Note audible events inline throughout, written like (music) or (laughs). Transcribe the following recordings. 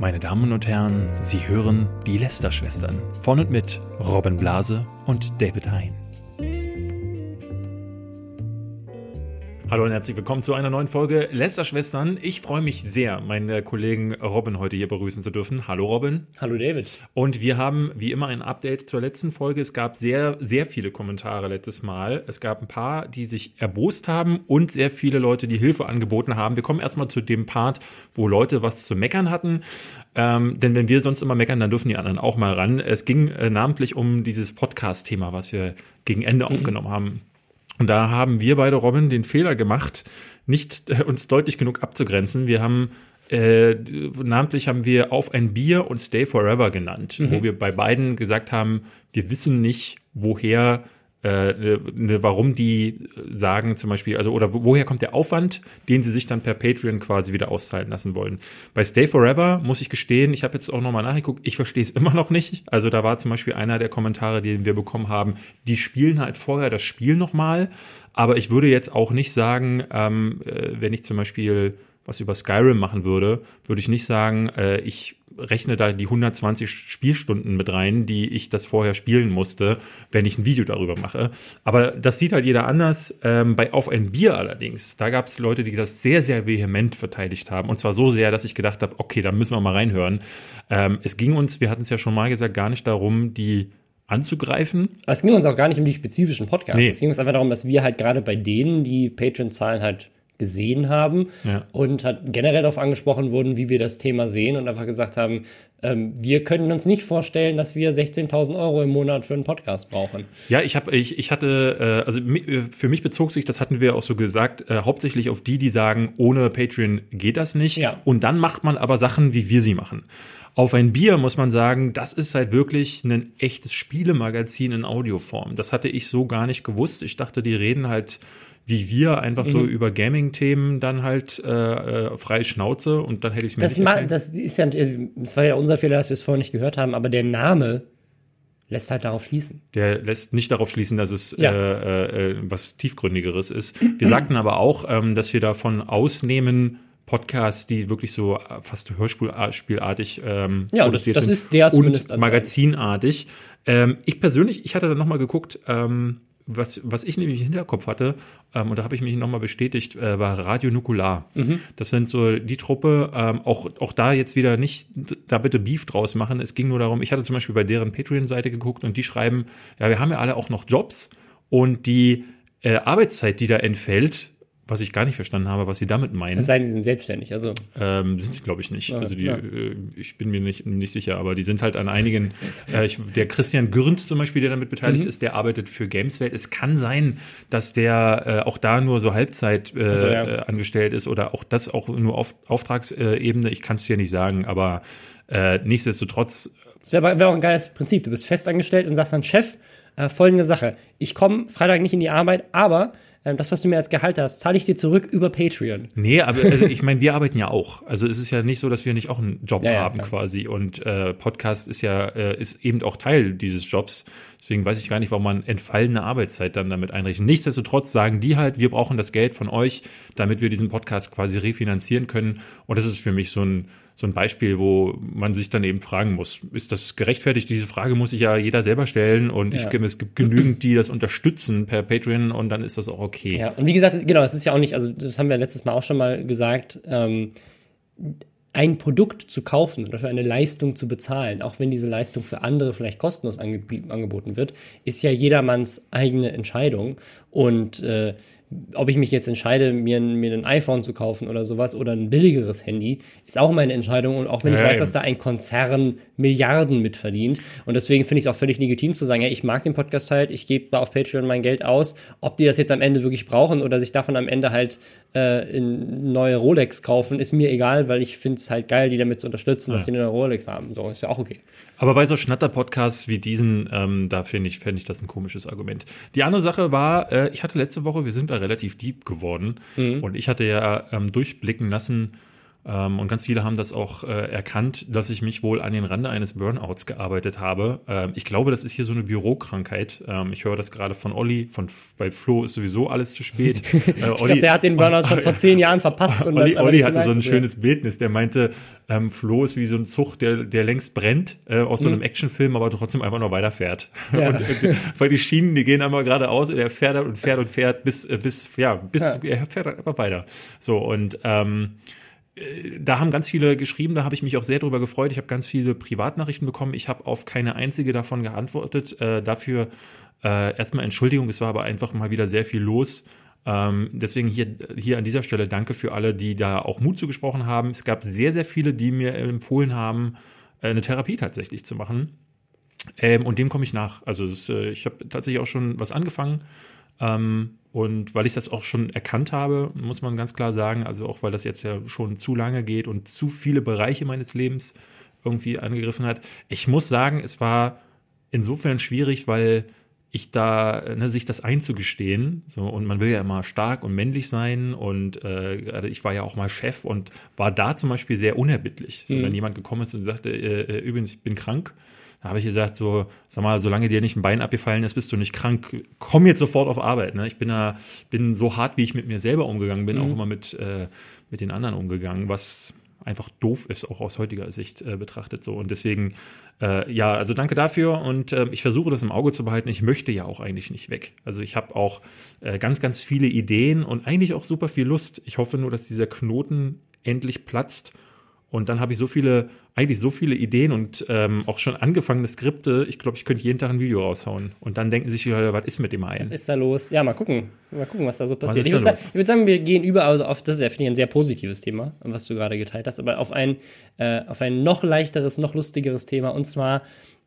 Meine Damen und Herren, Sie hören die Lester-Schwestern von und mit Robin Blase und David Hein. Hallo und herzlich willkommen zu einer neuen Folge Lester-Schwestern. Ich freue mich sehr, meinen Kollegen Robin heute hier begrüßen zu dürfen. Hallo Robin. Hallo David. Und wir haben wie immer ein Update zur letzten Folge. Es gab sehr, sehr viele Kommentare letztes Mal. Es gab ein paar, die sich erbost haben und sehr viele Leute, die Hilfe angeboten haben. Wir kommen erstmal zu dem Part, wo Leute was zu meckern hatten. Ähm, denn wenn wir sonst immer meckern, dann dürfen die anderen auch mal ran. Es ging äh, namentlich um dieses Podcast-Thema, was wir gegen Ende mhm. aufgenommen haben. Und da haben wir beide, Robin, den Fehler gemacht, nicht äh, uns deutlich genug abzugrenzen. Wir haben äh, namentlich haben wir auf ein Bier und Stay Forever genannt, mhm. wo wir bei beiden gesagt haben, wir wissen nicht, woher äh, ne, warum die sagen zum Beispiel, also oder woher kommt der Aufwand, den sie sich dann per Patreon quasi wieder auszahlen lassen wollen. Bei Stay Forever muss ich gestehen, ich habe jetzt auch nochmal nachgeguckt, ich verstehe es immer noch nicht. Also da war zum Beispiel einer der Kommentare, den wir bekommen haben, die spielen halt vorher das Spiel nochmal, aber ich würde jetzt auch nicht sagen, ähm, äh, wenn ich zum Beispiel was über Skyrim machen würde, würde ich nicht sagen, äh, ich rechne da die 120 Spielstunden mit rein, die ich das vorher spielen musste, wenn ich ein Video darüber mache. Aber das sieht halt jeder anders. Ähm, bei Auf ein Bier allerdings, da gab es Leute, die das sehr, sehr vehement verteidigt haben. Und zwar so sehr, dass ich gedacht habe, okay, da müssen wir mal reinhören. Ähm, es ging uns, wir hatten es ja schon mal gesagt, gar nicht darum, die anzugreifen. es ging uns auch gar nicht um die spezifischen Podcasts. Nee. Es ging uns einfach darum, dass wir halt gerade bei denen, die Patreon-Zahlen halt gesehen haben ja. und hat generell darauf angesprochen wurden, wie wir das Thema sehen und einfach gesagt haben, ähm, wir können uns nicht vorstellen, dass wir 16.000 Euro im Monat für einen Podcast brauchen. Ja, ich habe, ich, ich hatte, äh, also äh, für mich bezog sich, das hatten wir auch so gesagt, äh, hauptsächlich auf die, die sagen, ohne Patreon geht das nicht. Ja. Und dann macht man aber Sachen, wie wir sie machen. Auf ein Bier muss man sagen, das ist halt wirklich ein echtes Spielemagazin in Audioform. Das hatte ich so gar nicht gewusst. Ich dachte, die reden halt wie wir einfach mhm. so über Gaming-Themen dann halt äh, äh, freie Schnauze und dann hätte ich mir das, ma, das ist ja, das war ja unser Fehler, dass wir es vorher nicht gehört haben, aber der Name lässt halt darauf schließen. Der lässt nicht darauf schließen, dass es ja. äh, äh, was tiefgründigeres ist. Wir sagten aber auch, ähm, dass wir davon ausnehmen, Podcasts, die wirklich so äh, fast hörspielartig ähm, ja, das, das ist der und magazinartig. Ähm, ich persönlich, ich hatte dann nochmal geguckt, ähm, was, was ich nämlich im Hinterkopf hatte, ähm, und da habe ich mich nochmal bestätigt, äh, war Radio Nukular. Mhm. Das sind so die Truppe, ähm, auch, auch da jetzt wieder nicht, da bitte Beef draus machen. Es ging nur darum, ich hatte zum Beispiel bei deren Patreon-Seite geguckt und die schreiben, ja, wir haben ja alle auch noch Jobs und die äh, Arbeitszeit, die da entfällt, was ich gar nicht verstanden habe, was sie damit meinen. Es sei denn, sie sind selbstständig, also. Ähm, sind sie, glaube ich, nicht. Ja, also die, ja. äh, ich bin mir nicht, nicht sicher, aber die sind halt an einigen, (laughs) äh, ich, der Christian Gürnt zum Beispiel, der damit beteiligt mhm. ist, der arbeitet für Gameswelt. Es kann sein, dass der äh, auch da nur so Halbzeit also, ja. Äh, angestellt ist oder auch das auch nur auf Auftragsebene. Ich kann es dir nicht sagen, aber äh, nichtsdestotrotz. Das wäre wär auch ein geiles Prinzip. Du bist festangestellt und sagst dann, Chef, folgende Sache. Ich komme Freitag nicht in die Arbeit, aber das, was du mir als Gehalt hast, zahle ich dir zurück über Patreon. Nee, aber also ich meine, wir arbeiten ja auch. Also es ist ja nicht so, dass wir nicht auch einen Job ja, haben ja, quasi. Und äh, Podcast ist ja, äh, ist eben auch Teil dieses Jobs. Deswegen weiß ich gar nicht, warum man entfallene Arbeitszeit dann damit einrichtet. Nichtsdestotrotz sagen die halt, wir brauchen das Geld von euch, damit wir diesen Podcast quasi refinanzieren können. Und das ist für mich so ein so ein Beispiel, wo man sich dann eben fragen muss, ist das gerechtfertigt? Diese Frage muss sich ja jeder selber stellen und ja. ich, es gibt genügend, die das unterstützen per Patreon und dann ist das auch okay. Ja, und wie gesagt, genau, es ist ja auch nicht, also das haben wir letztes Mal auch schon mal gesagt, ähm, ein Produkt zu kaufen oder für eine Leistung zu bezahlen, auch wenn diese Leistung für andere vielleicht kostenlos angeboten wird, ist ja jedermanns eigene Entscheidung und äh, ob ich mich jetzt entscheide, mir, mir ein iPhone zu kaufen oder sowas oder ein billigeres Handy, ist auch meine Entscheidung. Und auch wenn ich weiß, dass da ein Konzern Milliarden mitverdient. Und deswegen finde ich es auch völlig legitim zu sagen, ja, ich mag den Podcast halt, ich gebe da auf Patreon mein Geld aus. Ob die das jetzt am Ende wirklich brauchen oder sich davon am Ende halt äh, in neue Rolex kaufen, ist mir egal, weil ich finde es halt geil, die damit zu unterstützen, ja. dass sie eine neue Rolex haben. So, ist ja auch okay. Aber bei so Schnatter-Podcasts wie diesen, ähm, da finde ich, fände ich das ein komisches Argument. Die andere Sache war, äh, ich hatte letzte Woche, wir sind da relativ deep geworden mhm. und ich hatte ja ähm, durchblicken lassen, und ganz viele haben das auch äh, erkannt, dass ich mich wohl an den Rande eines Burnouts gearbeitet habe. Ähm, ich glaube, das ist hier so eine Bürokrankheit. Ähm, ich höre das gerade von Olli, von bei Flo ist sowieso alles zu spät. (laughs) Äh, ich glaube, der hat den Burnout schon (laughs) vor zehn Jahren verpasst. Und Olli, Olli hatte so ein schönes Bildnis. Der meinte, ähm, Flo ist wie so ein Zug, der, der längst brennt äh, aus so einem mhm. Actionfilm, aber trotzdem einfach noch weiterfährt. (laughs) Ja. Und, äh, weil die Schienen, die gehen einmal geradeaus und er fährt und fährt und fährt bis, äh, bis, ja, bis, ja. er fährt einfach weiter. So, und ähm, da haben ganz viele geschrieben, da habe ich mich auch sehr drüber gefreut. Ich habe ganz viele Privatnachrichten bekommen. Ich habe auf keine einzige davon geantwortet. Äh, dafür äh, erstmal Entschuldigung, es war aber einfach mal wieder sehr viel los. Ähm, deswegen hier, hier an dieser Stelle danke für alle, die da auch Mut zugesprochen haben. Es gab sehr, sehr viele, die mir empfohlen haben, äh, eine Therapie tatsächlich zu machen. Ähm, und dem komme ich nach. Also das, äh, ich habe tatsächlich auch schon was angefangen. Ähm, und weil ich das auch schon erkannt habe, muss man ganz klar sagen, also auch weil das jetzt ja schon zu lange geht und zu viele Bereiche meines Lebens irgendwie angegriffen hat. Ich muss sagen, es war insofern schwierig, weil ich da, ne, sich das einzugestehen, so, und man will ja immer stark und männlich sein und äh, ich war ja auch mal Chef und war da zum Beispiel sehr unerbittlich. So, mhm. Wenn jemand gekommen ist und sagte, äh, äh übrigens, ich bin krank, da habe ich gesagt, so, sag mal, solange dir nicht ein Bein abgefallen ist, bist du nicht krank. Komm jetzt sofort auf Arbeit. Ne? Ich bin da, bin so hart, wie ich mit mir selber umgegangen bin, mhm. auch immer mit, äh, mit den anderen umgegangen, was einfach doof ist, auch aus heutiger Sicht äh, betrachtet. So. Und deswegen, äh, ja, also danke dafür und äh, ich versuche das im Auge zu behalten. Ich möchte ja auch eigentlich nicht weg. Also ich habe auch äh, ganz, ganz viele Ideen und eigentlich auch super viel Lust. Ich hoffe nur, dass dieser Knoten endlich platzt und dann habe ich so viele, eigentlich so viele Ideen und ähm, auch schon angefangene Skripte. Ich glaube, ich könnte jeden Tag ein Video raushauen. Und dann denken sich die Leute, was ist mit dem einen? Was ist da los? Ja, mal gucken. Mal gucken, was da so passiert. Ich würde, sagen, ich würde, sagen, wir gehen überall also auf, das ist ja, finde ich, ein sehr positives Thema, was du gerade geteilt hast, aber auf ein, äh, auf ein noch leichteres, noch lustigeres Thema. Und zwar,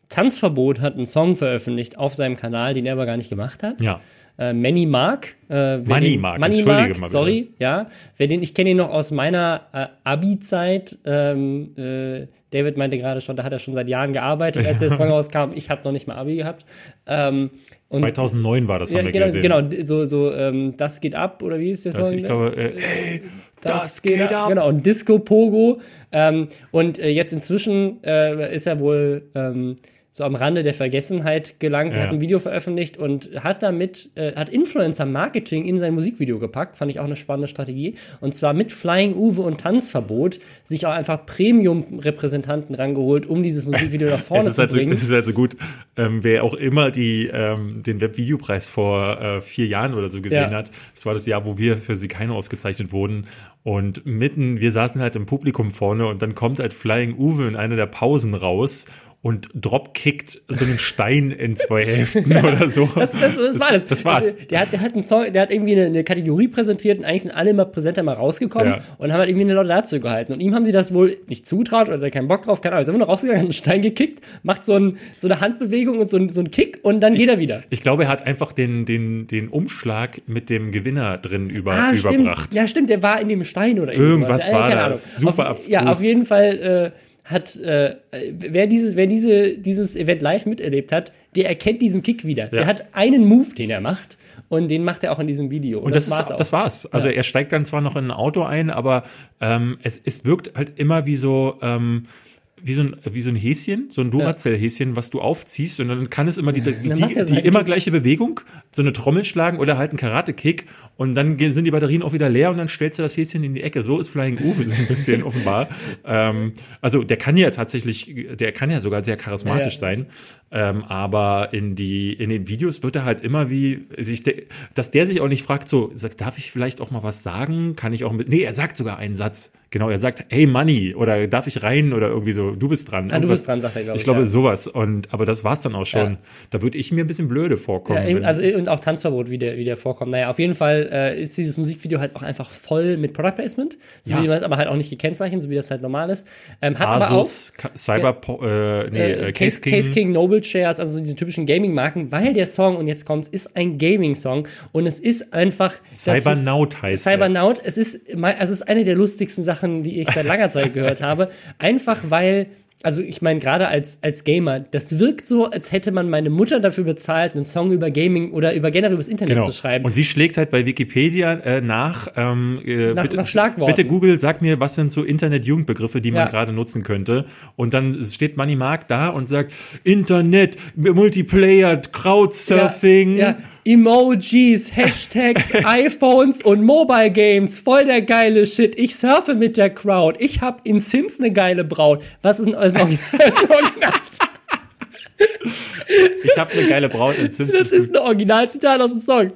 Tanzverbot hat einen Song veröffentlicht auf seinem Kanal, den er aber gar nicht gemacht hat. Ja äh, Manny Mark. Äh, Money Mark, Money Mark, mal sorry, ja. Wer den, ich kenne ihn noch aus meiner äh, Abi-Zeit. Ähm, äh, David meinte gerade schon, da hat er schon seit Jahren gearbeitet, als der Song rauskam. Ich habe noch nicht mal Abi gehabt. Ähm, und, 2009 war das, haben ja, genau, gesehen. Genau, so, so ähm, Das geht ab, oder wie ist der Song? Das, ich glaube, äh, hey, das, das geht, geht ab. ab. Genau, und Disco Pogo. Ähm, und äh, jetzt inzwischen äh, ist er wohl ähm, so am Rande der Vergessenheit gelangt. Ja. Hat ein Video veröffentlicht und hat damit, äh, hat Influencer-Marketing in sein Musikvideo gepackt. Fand ich auch eine spannende Strategie. Und zwar mit Flying Uwe und Tanzverbot sich auch einfach Premium-Repräsentanten rangeholt, um dieses Musikvideo nach (laughs) vorne zu halt bringen. So, es ist halt so gut, ähm, wer auch immer die, ähm, den Webvideopreis vor äh, vier Jahren oder so gesehen ja. hat. Das war das Jahr, wo wir für Sikano ausgezeichnet wurden. Und mitten, wir saßen halt im Publikum vorne und dann kommt halt Flying Uwe in einer der Pausen raus und dropkickt so einen Stein in zwei Hälften (laughs) oder so. Das, das, das, war das. Das war's. Also, der, hat, der, hat einen Song, der hat irgendwie eine, eine, Kategorie präsentiert und eigentlich sind alle immer präsenter mal rausgekommen ja. und haben halt irgendwie eine Laudatio gehalten. Und ihm haben sie das wohl nicht zutraut oder keinen Bock drauf, keine Ahnung. Ist einfach nur rausgegangen, hat einen Stein gekickt, macht so, ein, so eine Handbewegung und so, ein, so einen Kick und dann ich, geht er wieder. Ich glaube, er hat einfach den, den, den Umschlag mit dem Gewinner drin über, ah, überbracht. Stimmt. Ja, stimmt, der war in dem Stein oder irgendwas. Irgendwas war ja, das. Super auf, abstrus. Ja, auf jeden Fall. Äh, hat, äh, wer, dieses, wer diese, dieses Event live miterlebt hat, der erkennt diesen Kick wieder. Ja. Der hat einen Move, den er macht. Und den macht er auch in diesem Video. Und, und das, das, war's ist, auch. das war's. Also ja. er steigt dann zwar noch in ein Auto ein, aber ähm, es, es wirkt halt immer wie so, ähm, wie so ein, wie so ein Häschen, so ein Duracell-Häschen, was du aufziehst und dann kann es immer die, die, die, die immer gleiche Bewegung, so eine Trommel schlagen oder halt einen Karate-Kick und dann sind die Batterien auch wieder leer und dann stellst du das Häschen in die Ecke. So ist Flying Uwe so ein bisschen (laughs) offenbar. Ähm, also der kann ja tatsächlich, der kann ja sogar sehr charismatisch ja, sein. Ähm, aber in die in den Videos wird er halt immer wie sich dass der sich auch nicht fragt so sagt darf ich vielleicht auch mal was sagen kann ich auch mit nee er sagt sogar einen Satz genau er sagt hey Money oder darf ich rein oder irgendwie so du bist dran. Ah, du bist dran sagt er glaube ich ich glaube ja. sowas. Und aber das war's dann auch schon. Ja. da würde ich mir ein bisschen blöde vorkommen ja, also und auch Tanzverbot wie der wie der vorkommt. Naja auf jeden Fall äh, ist dieses Musikvideo halt auch einfach voll mit Product Placement. So wie man aber halt auch nicht gekennzeichnet so wie das halt normal ist. Ähm, hat Asus, aber auch Cyber äh, nee, äh, äh, Case, King, Case King Noble Shares, also diese typischen Gaming-Marken, weil der Song, und jetzt kommt's, ist ein Gaming-Song. Und es ist einfach. Cybernaut heißt Cybernaut, es ist, also es ist eine der lustigsten Sachen, die ich seit langer Zeit gehört habe. Einfach weil also ich meine, gerade als, als Gamer, das wirkt so, als hätte man meine Mutter dafür bezahlt, einen Song über Gaming oder über generell übers Internet Genau. zu schreiben. Und sie schlägt halt bei Wikipedia äh, nach, ähm, äh, Nach- bitte, nach Schlagworten. bitte Google, sag mir, was sind so Internet-Jugendbegriffe, die man Ja. gerade nutzen könnte. Und dann steht Money Mark da und sagt, Internet, Multiplayer, Crowdsurfing. Ja, ja. Emojis, Hashtags, (laughs) iPhones und Mobile Games. Voll der geile Shit. Ich surfe mit der Crowd. Ich hab in Sims eine geile Braut. Was ist denn das (laughs) Original? Das ist ein Original- Ich habe eine geile Braut in Sims. Das ist ein Originalzitat aus dem Song.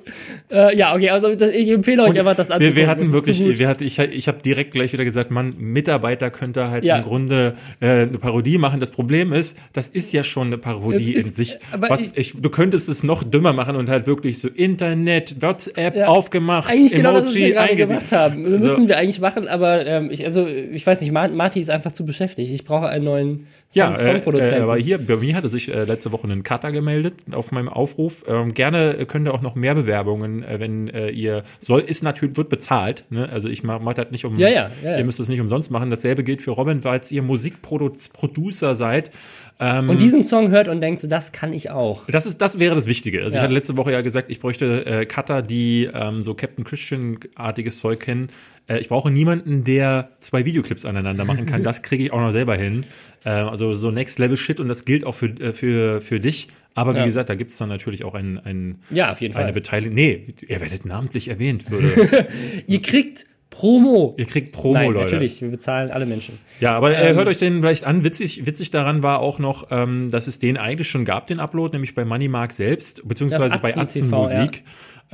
Äh, ja, okay, also ich empfehle euch einfach das wir, anzugucken. wir Das hatten wirklich, wir hatten, ich, ich habe direkt gleich wieder gesagt, Mann, Mitarbeiter könnte halt Ja. im Grunde äh, eine Parodie machen. Das Problem ist, das ist ja schon eine Parodie ist- in sich. aber Was ich, du könntest es noch dümmer machen und halt wirklich so Internet, WhatsApp Ja. aufgemacht, Eigentlich genau das, was wir gerade gemacht haben. Das So. müssen wir eigentlich machen, aber ähm, ich, also, ich weiß nicht, Ma- Marty ist einfach zu beschäftigt. Ich brauche einen neuen Ja, äh, äh, Songproduzenten. aber hier, bei mir hatte sich äh, letzte Woche ein Cutter gemeldet auf meinem Aufruf. Ähm, gerne äh, könnt ihr auch noch mehr Bewerbungen, äh, wenn äh, ihr soll, ist natürlich, wird bezahlt. Ne? Also ich mache mach das nicht um, Ja, ja, ja, ihr müsst es nicht umsonst machen. Dasselbe gilt für Robin, falls ihr Musikproducer seid. Ähm, und diesen Song hört und denkt so, das kann ich auch. das, ist, das wäre das Wichtige. Also ich hatte letzte Woche ja gesagt, ich bräuchte äh, Cutter, die ähm, so Captain Christian-artiges Zeug kennen. Äh, ich brauche niemanden, der zwei Videoclips aneinander machen kann. (laughs) Das kriege ich auch noch selber hin. Äh, also so Next Level Shit und das gilt auch für, äh, für, für dich. Aber wie Ja. gesagt, da gibt es dann natürlich auch ein, ein, Ja, auf jeden eine Fall. Beteiligung. Nee, ihr werdet namentlich erwähnt, würde. (laughs) Ihr kriegt Promo. ihr kriegt Promo, Nein, Leute. natürlich, wir bezahlen alle Menschen. Ja, aber äh, Ähm, hört euch den vielleicht an. Witzig, witzig daran war auch noch, ähm, dass es den eigentlich schon gab, den Upload, nämlich bei Moneymark selbst, beziehungsweise Auf bei Atzen TV, Musik.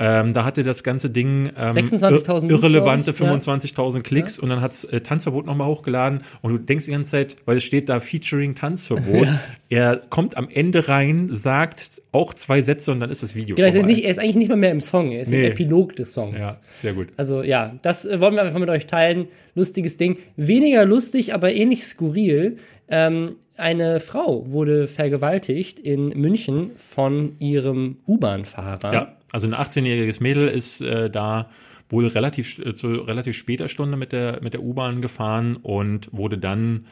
Ähm, da hatte das ganze Ding ähm, 26.000 ir- irrelevante Views, glaub 25.000 Klicks und dann hat's äh, Tanzverbot nochmal hochgeladen und du denkst die ganze Zeit, weil es steht da Featuring Tanzverbot, (laughs) er kommt am Ende rein, sagt auch zwei Sätze und dann ist das Video Genau, er ist, nicht, er ist eigentlich nicht mal mehr im Song, er ist Nee. im Epilog des Songs. Ja, sehr gut. Also ja, das äh, wollen wir einfach mit euch teilen. Lustiges Ding. Weniger lustig, aber ähnlich skurril. Ähm, eine Frau wurde vergewaltigt in München von ihrem U-Bahn-Fahrer. Ja, also ein 18-jähriges Mädel ist äh, da wohl relativ äh, zu relativ später Stunde mit der mit der U-Bahn gefahren und wurde dann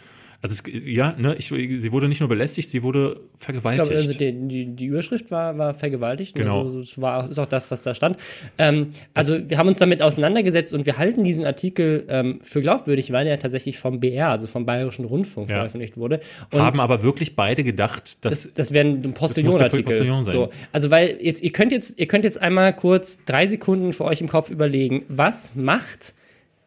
also es, ja, ne, ich, sie wurde nicht nur belästigt, sie wurde Ich vergewaltigt. glaube, also die, die, die Überschrift war, war vergewaltigt. Genau. Also, das war, ist auch das, was da stand. Ähm, also, wir haben uns damit auseinandergesetzt und wir halten diesen Artikel ähm, für glaubwürdig, weil er tatsächlich vom BR, also vom Bayerischen Rundfunk, Ja. veröffentlicht wurde. Und haben aber wirklich beide gedacht, dass das, das wäre ein Postillon-Artikel. Postillon sein. So, also weil jetzt ihr könnt jetzt ihr könnt jetzt einmal kurz drei Sekunden für euch im Kopf überlegen, was macht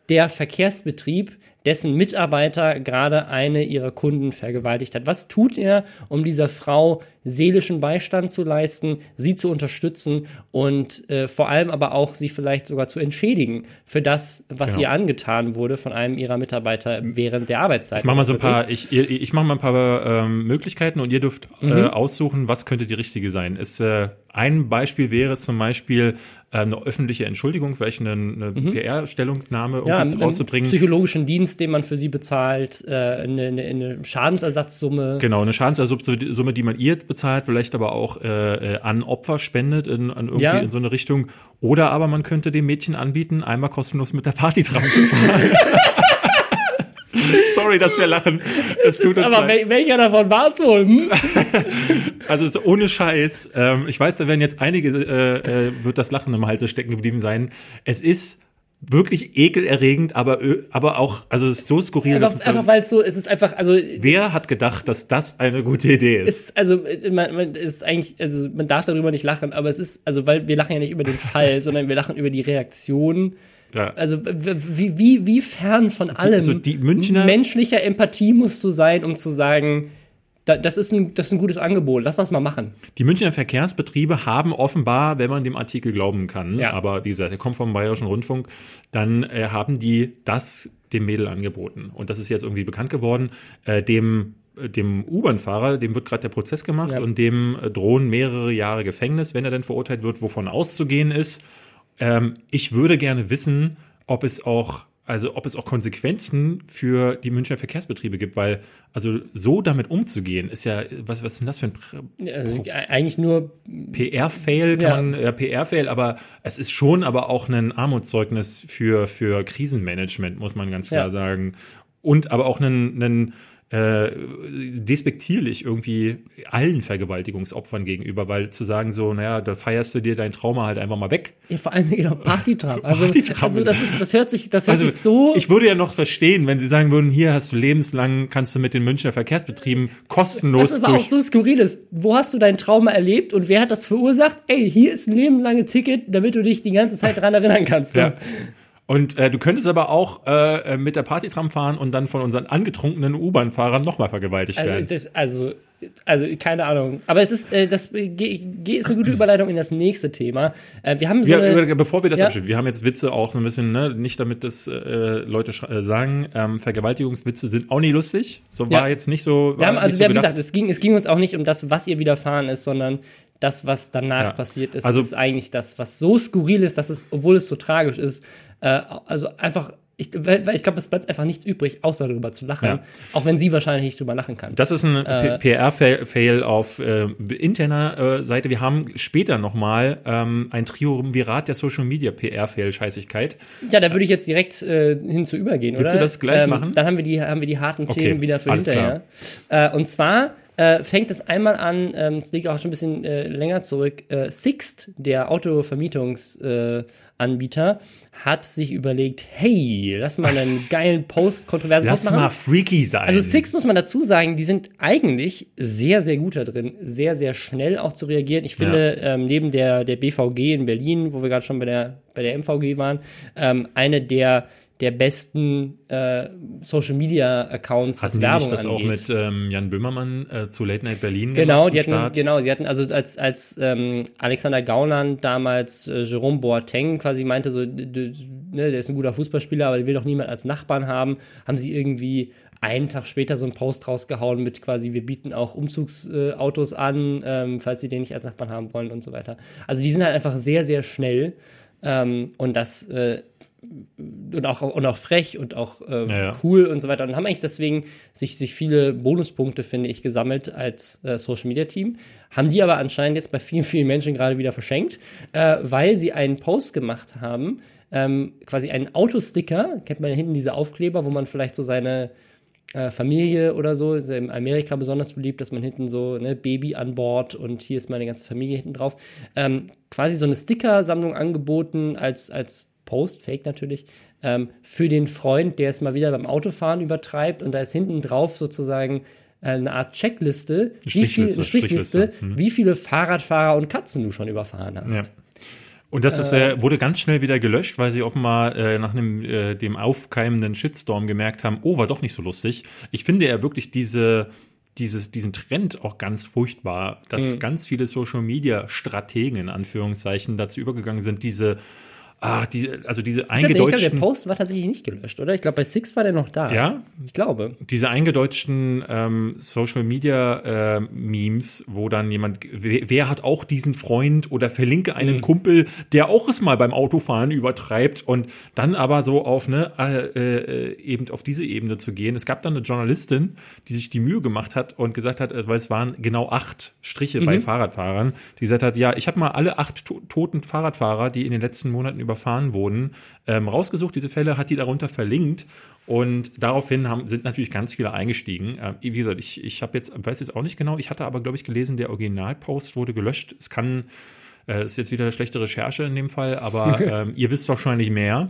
der Verkehrsbetrieb, dessen Mitarbeiter gerade eine ihrer Kunden vergewaltigt hat? Was tut er, um dieser Frau seelischen Beistand zu leisten, sie zu unterstützen und äh, vor allem aber auch sie vielleicht sogar zu entschädigen für das, was Genau. ihr angetan wurde von einem ihrer Mitarbeiter während der Arbeitszeit? ich mach mal so ein paar, ich, ich, ich mache mal ein paar ähm, Möglichkeiten und ihr dürft Mhm. äh, aussuchen, was könnte die richtige sein. Es, äh, ein Beispiel wäre zum Beispiel äh, eine öffentliche Entschuldigung, vielleicht eine, eine PR-Stellungnahme Mhm. ja, einen rauszubringen. psychologischen Dienst, den man für sie bezahlt, äh, eine, eine, eine Schadensersatzsumme. Genau, eine Schadensersatzsumme, die man ihr bezahlt, vielleicht aber auch äh, äh, an Opfer spendet, in, an irgendwie Ja. in so eine Richtung. Oder aber man könnte dem Mädchen anbieten, einmal kostenlos mit der Partytram (laughs) zu fahren. (laughs) Sorry, dass wir lachen. Es tut uns Aber leid. wel welcher davon war es wohl? Hm? (laughs) Also so ohne Scheiß. Ähm, ich weiß, da werden jetzt einige, äh, äh, wird das Lachen im Halse stecken geblieben sein. Es ist wirklich ekelerregend, aber, aber auch, also es ist so skurril, Einfach, dass, einfach weil es so, es ist einfach, also wer hat gedacht, dass das eine gute Idee ist? ist, also äh, man, man ist eigentlich, also man darf darüber nicht lachen, aber es ist, also weil wir lachen ja nicht über den Fall, (laughs) sondern wir lachen über die Reaktion. ja. Also wie, wie, wie fern von allem also die Münchner- menschlicher Empathie musst du sein, um zu sagen, da, das, ist ein, das ist ein gutes Angebot, lass das mal machen. Die Münchner Verkehrsbetriebe haben offenbar, wenn man dem Artikel glauben kann, Ja. aber wie gesagt, er kommt vom Bayerischen Rundfunk, dann äh, haben die das dem Mädel angeboten. Und das ist jetzt irgendwie bekannt geworden. Äh, dem äh, dem U-Bahn-Fahrer, dem wird gerade der Prozess gemacht Ja. und dem äh, drohen mehrere Jahre Gefängnis, wenn er denn verurteilt wird, wovon auszugehen ist. Ähm, ich würde gerne wissen, ob es auch, also ob es auch Konsequenzen für die Münchner Verkehrsbetriebe gibt, weil also so damit umzugehen, ist ja, was, was ist denn das für ein Pr- Also eigentlich nur PR-Fail Ja. kann man, ja, PR-Fail, aber es ist schon aber auch ein Armutszeugnis für, für Krisenmanagement, muss man ganz klar Ja. sagen. Und aber auch ein, ein äh, despektierlich irgendwie allen Vergewaltigungsopfern gegenüber, weil zu sagen so, naja, da feierst du dir dein Trauma halt einfach mal weg. Ja, vor allem genau Partytram. (laughs) Also, also das ist, das hört sich, das hört Also sich so. ich würde ja noch verstehen, wenn sie sagen würden, hier hast du lebenslang, kannst du mit den Münchner Verkehrsbetrieben kostenlos was aber auch so skurril ist. Wo hast du dein Trauma erlebt und wer hat das verursacht? Ey, hier ist ein lebenlanges Ticket, damit du dich die ganze Zeit dran erinnern kannst. So. Ja. Und äh, du könntest aber auch äh, mit der Partytram fahren und dann von unseren angetrunkenen U-Bahn-Fahrern nochmal vergewaltigt Also, werden. das, also, also, keine Ahnung. Aber es ist, äh, das ist eine gute Überleitung in das nächste Thema. Äh, wir haben so Ja, eine, über- bevor wir das Ja. abschließen, wir haben jetzt Witze auch so ein bisschen, ne, nicht damit das äh, Leute äh, sagen, ähm, Vergewaltigungswitze sind auch nie lustig. So war Ja. jetzt nicht so. wir haben, nicht also, so wir haben, wie gedacht. gesagt, es ging, es ging uns auch nicht um das, was ihr widerfahren ist, sondern das, was danach Ja. passiert ist, Also- ist eigentlich das, was so skurril ist, dass es, obwohl es so tragisch ist, äh, also einfach, ich, weil, ich glaube, es bleibt einfach nichts übrig, außer darüber zu lachen. Ja. Auch wenn sie wahrscheinlich nicht drüber lachen kann. Das ist ein Äh, PR-Fail auf äh, interner äh, Seite. Wir haben später nochmal ähm, ein Triumvirat der Social Media PR-Fail-Scheißigkeit. Ja, da würde ich jetzt direkt äh, hinzu übergehen, Willst oder? du das gleich machen? Dann haben wir die, haben wir die harten Okay, Themen wieder für hinterher. Äh, und zwar äh, fängt es einmal an, ähm, es liegt auch schon ein bisschen äh, länger zurück, äh, Sixt, der Autovermietungsanbieter, äh, Anbieter, hat sich überlegt, hey, lass mal einen (laughs) geilen Post, kontroversen Lass Post machen. mal freaky sein. Also Six muss man dazu sagen, die sind eigentlich sehr, sehr gut da drin, sehr, sehr schnell auch zu reagieren. Ich finde, ähm, neben der, der BVG in Berlin, wo wir gerade schon bei der, bei der MVG waren, ähm, eine der, der besten äh, Social Media Accounts, Hatten die Werbung das auch angeht. mit ähm, Jan Böhmermann äh, zu Late Night Berlin Genau, gemacht die hatten, Start? genau, sie hatten also als, als ähm, Alexander Gauland damals äh, Jerome Boateng quasi meinte, so, ne, der ist ein guter Fußballspieler, aber den will doch niemand als Nachbarn haben, haben sie irgendwie einen Tag später so einen Post rausgehauen mit quasi, wir bieten auch Umzugsautos Autos an, ähm, falls sie den nicht als Nachbarn haben wollen und so weiter. Also die sind halt einfach sehr, sehr schnell ähm, und das äh, und auch, und auch frech und auch äh, Ja, ja. cool und so weiter. Und haben eigentlich deswegen sich, sich viele Bonuspunkte, finde ich, gesammelt als äh, Social Media Team. Haben die aber anscheinend jetzt bei vielen, vielen Menschen gerade wieder verschenkt, äh, weil sie einen Post gemacht haben, ähm, quasi einen Autosticker, kennt man hinten diese Aufkleber, wo man vielleicht so seine äh, Familie oder so, ist ja in Amerika besonders beliebt, dass man hinten so, ne, Baby an Bord und hier ist meine ganze Familie hinten drauf. Ähm, quasi so eine Sticker-Sammlung angeboten als, als Post, fake natürlich, ähm, für den Freund, der es mal wieder beim Autofahren übertreibt und da ist hinten drauf sozusagen äh, eine Art Checkliste, wie viel, Strichliste, eine Strichliste, Strichliste, wie viele Fahrradfahrer und Katzen du schon überfahren hast. Ja. Und das ist, äh, wurde ganz schnell wieder gelöscht, weil sie offenbar äh, nach einem, äh, dem aufkeimenden Shitstorm gemerkt haben, oh, war doch nicht so lustig. Ich finde ja wirklich diese, dieses, diesen Trend auch ganz furchtbar, Mhm. dass ganz viele Social Media Strategen in Anführungszeichen dazu übergegangen sind, diese, ah, diese, also diese Ich glaube, der eingedeutschten, Post war tatsächlich nicht gelöscht, oder? Ich glaube, bei Six war der noch da. ja, Ich glaube. diese eingedeutschten ähm, Social Media äh, Memes, wo dann jemand, wer, wer hat auch diesen Freund oder verlinke einen Kumpel, der auch es mal beim Autofahren übertreibt und dann aber so auf ne äh, äh, eben auf diese Ebene zu gehen. Es gab dann eine Journalistin, die sich die Mühe gemacht hat und gesagt hat, äh, weil es waren genau acht Striche bei Fahrradfahrern, die gesagt hat, ja, ich habe mal alle acht to toten Fahrradfahrer, die in den letzten Monaten überfahren wurden, ähm, rausgesucht. Diese Fälle hat die darunter verlinkt. Und daraufhin haben, sind natürlich ganz viele eingestiegen. Ähm, wie gesagt, ich, ich habe jetzt, weiß jetzt auch nicht genau, ich hatte aber, glaube ich, gelesen, der Originalpost wurde gelöscht. Es kann, äh, ist jetzt wieder schlechte Recherche in dem Fall, aber (laughs) ähm, ihr wisst wahrscheinlich mehr.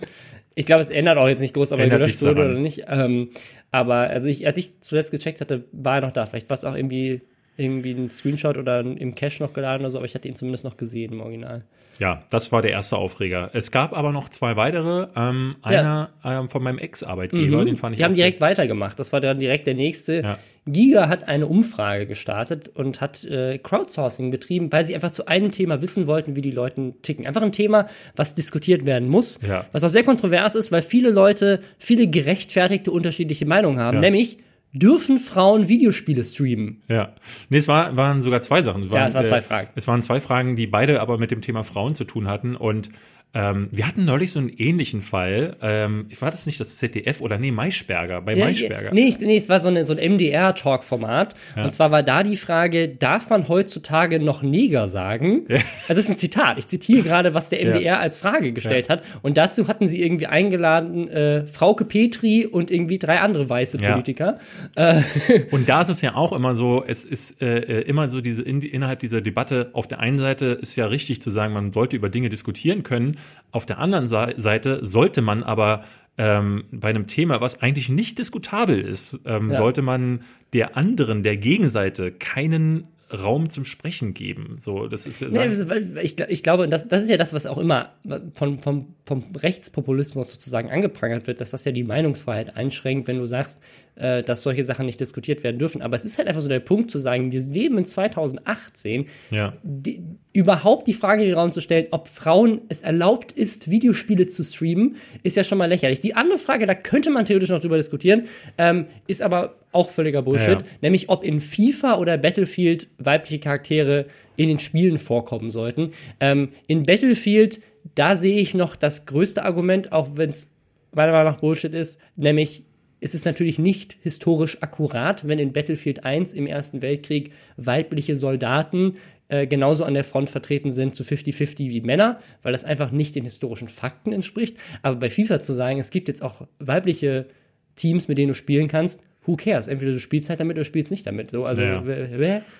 Ich glaube, es ändert auch jetzt nicht groß, ob er gelöscht wurde oder nicht. Ähm, aber also ich, als ich zuletzt gecheckt hatte, war er noch da. Vielleicht war es auch irgendwie, irgendwie ein Screenshot oder im Cache noch geladen oder so, aber ich hatte ihn zumindest noch gesehen im Original. Ja, das war der erste Aufreger. Es gab aber noch zwei weitere. Ähm, einer ähm, von meinem Ex-Arbeitgeber, den fand ich Die haben direkt weitergemacht. Das war dann direkt der nächste. Ja. Giga hat eine Umfrage gestartet und hat äh, Crowdsourcing betrieben, weil sie einfach zu einem Thema wissen wollten, wie die Leute ticken. Einfach ein Thema, was diskutiert werden muss, Ja. was auch sehr kontrovers ist, weil viele Leute viele gerechtfertigte unterschiedliche Meinungen haben. Nämlich, dürfen Frauen Videospiele streamen? Ja. Nee, es war, waren sogar zwei Sachen. Es waren, es waren zwei Fragen. Es waren zwei Fragen, die beide aber mit dem Thema Frauen zu tun hatten. Und Ähm, wir hatten neulich so einen ähnlichen Fall. Ähm, war das nicht das ZDF oder nee, Maischberger, bei Ja, Maischberger. Nee, nee, es war so, eine, so ein MDR-Talk-Format. Ja. Und zwar war da die Frage, darf man heutzutage noch Neger sagen? Also das ist ein Zitat. Ich zitiere gerade, was der MDR Ja. als Frage gestellt hat. Und dazu hatten sie irgendwie eingeladen äh, Frauke Petri und irgendwie drei andere weiße Ja. Politiker. (laughs) Und da ist es ja auch immer so, es ist äh, äh, immer so diese in, innerhalb dieser Debatte, auf der einen Seite ist ja richtig zu sagen, man sollte über Dinge diskutieren können, auf der anderen Seite sollte man aber ähm, bei einem Thema, was eigentlich nicht diskutabel ist, ähm, Ja. sollte man der anderen, der Gegenseite, keinen Raum zum Sprechen geben. So, das ist ja Nee, also, ich, ich glaube, das, das ist ja das, was auch immer von, vom, vom Rechtspopulismus sozusagen angeprangert wird, dass das ja die Meinungsfreiheit einschränkt, wenn du sagst, äh, dass solche Sachen nicht diskutiert werden dürfen. Aber es ist halt einfach so der Punkt zu sagen, wir leben in 2018, ja. die, überhaupt die Frage in den Raum zu stellen, ob Frauen es erlaubt ist, Videospiele zu streamen, ist ja schon mal lächerlich. Die andere Frage, da könnte man theoretisch noch drüber diskutieren, ähm, ist aber auch völliger Bullshit, Ja, ja. nämlich ob in FIFA oder Battlefield weibliche Charaktere in den Spielen vorkommen sollten. Ähm, in Battlefield, da sehe ich noch das größte Argument, auch wenn es meiner Meinung nach Bullshit ist, nämlich es ist natürlich nicht historisch akkurat, wenn in Battlefield 1 im Ersten Weltkrieg weibliche Soldaten äh, genauso an der Front vertreten sind zu 50-50 wie Männer, weil das einfach nicht den historischen Fakten entspricht. Aber bei FIFA zu sagen, es gibt jetzt auch weibliche Teams, mit denen du spielen kannst, who cares? Entweder du spielst halt damit oder spielst nicht damit. So, also, Ja.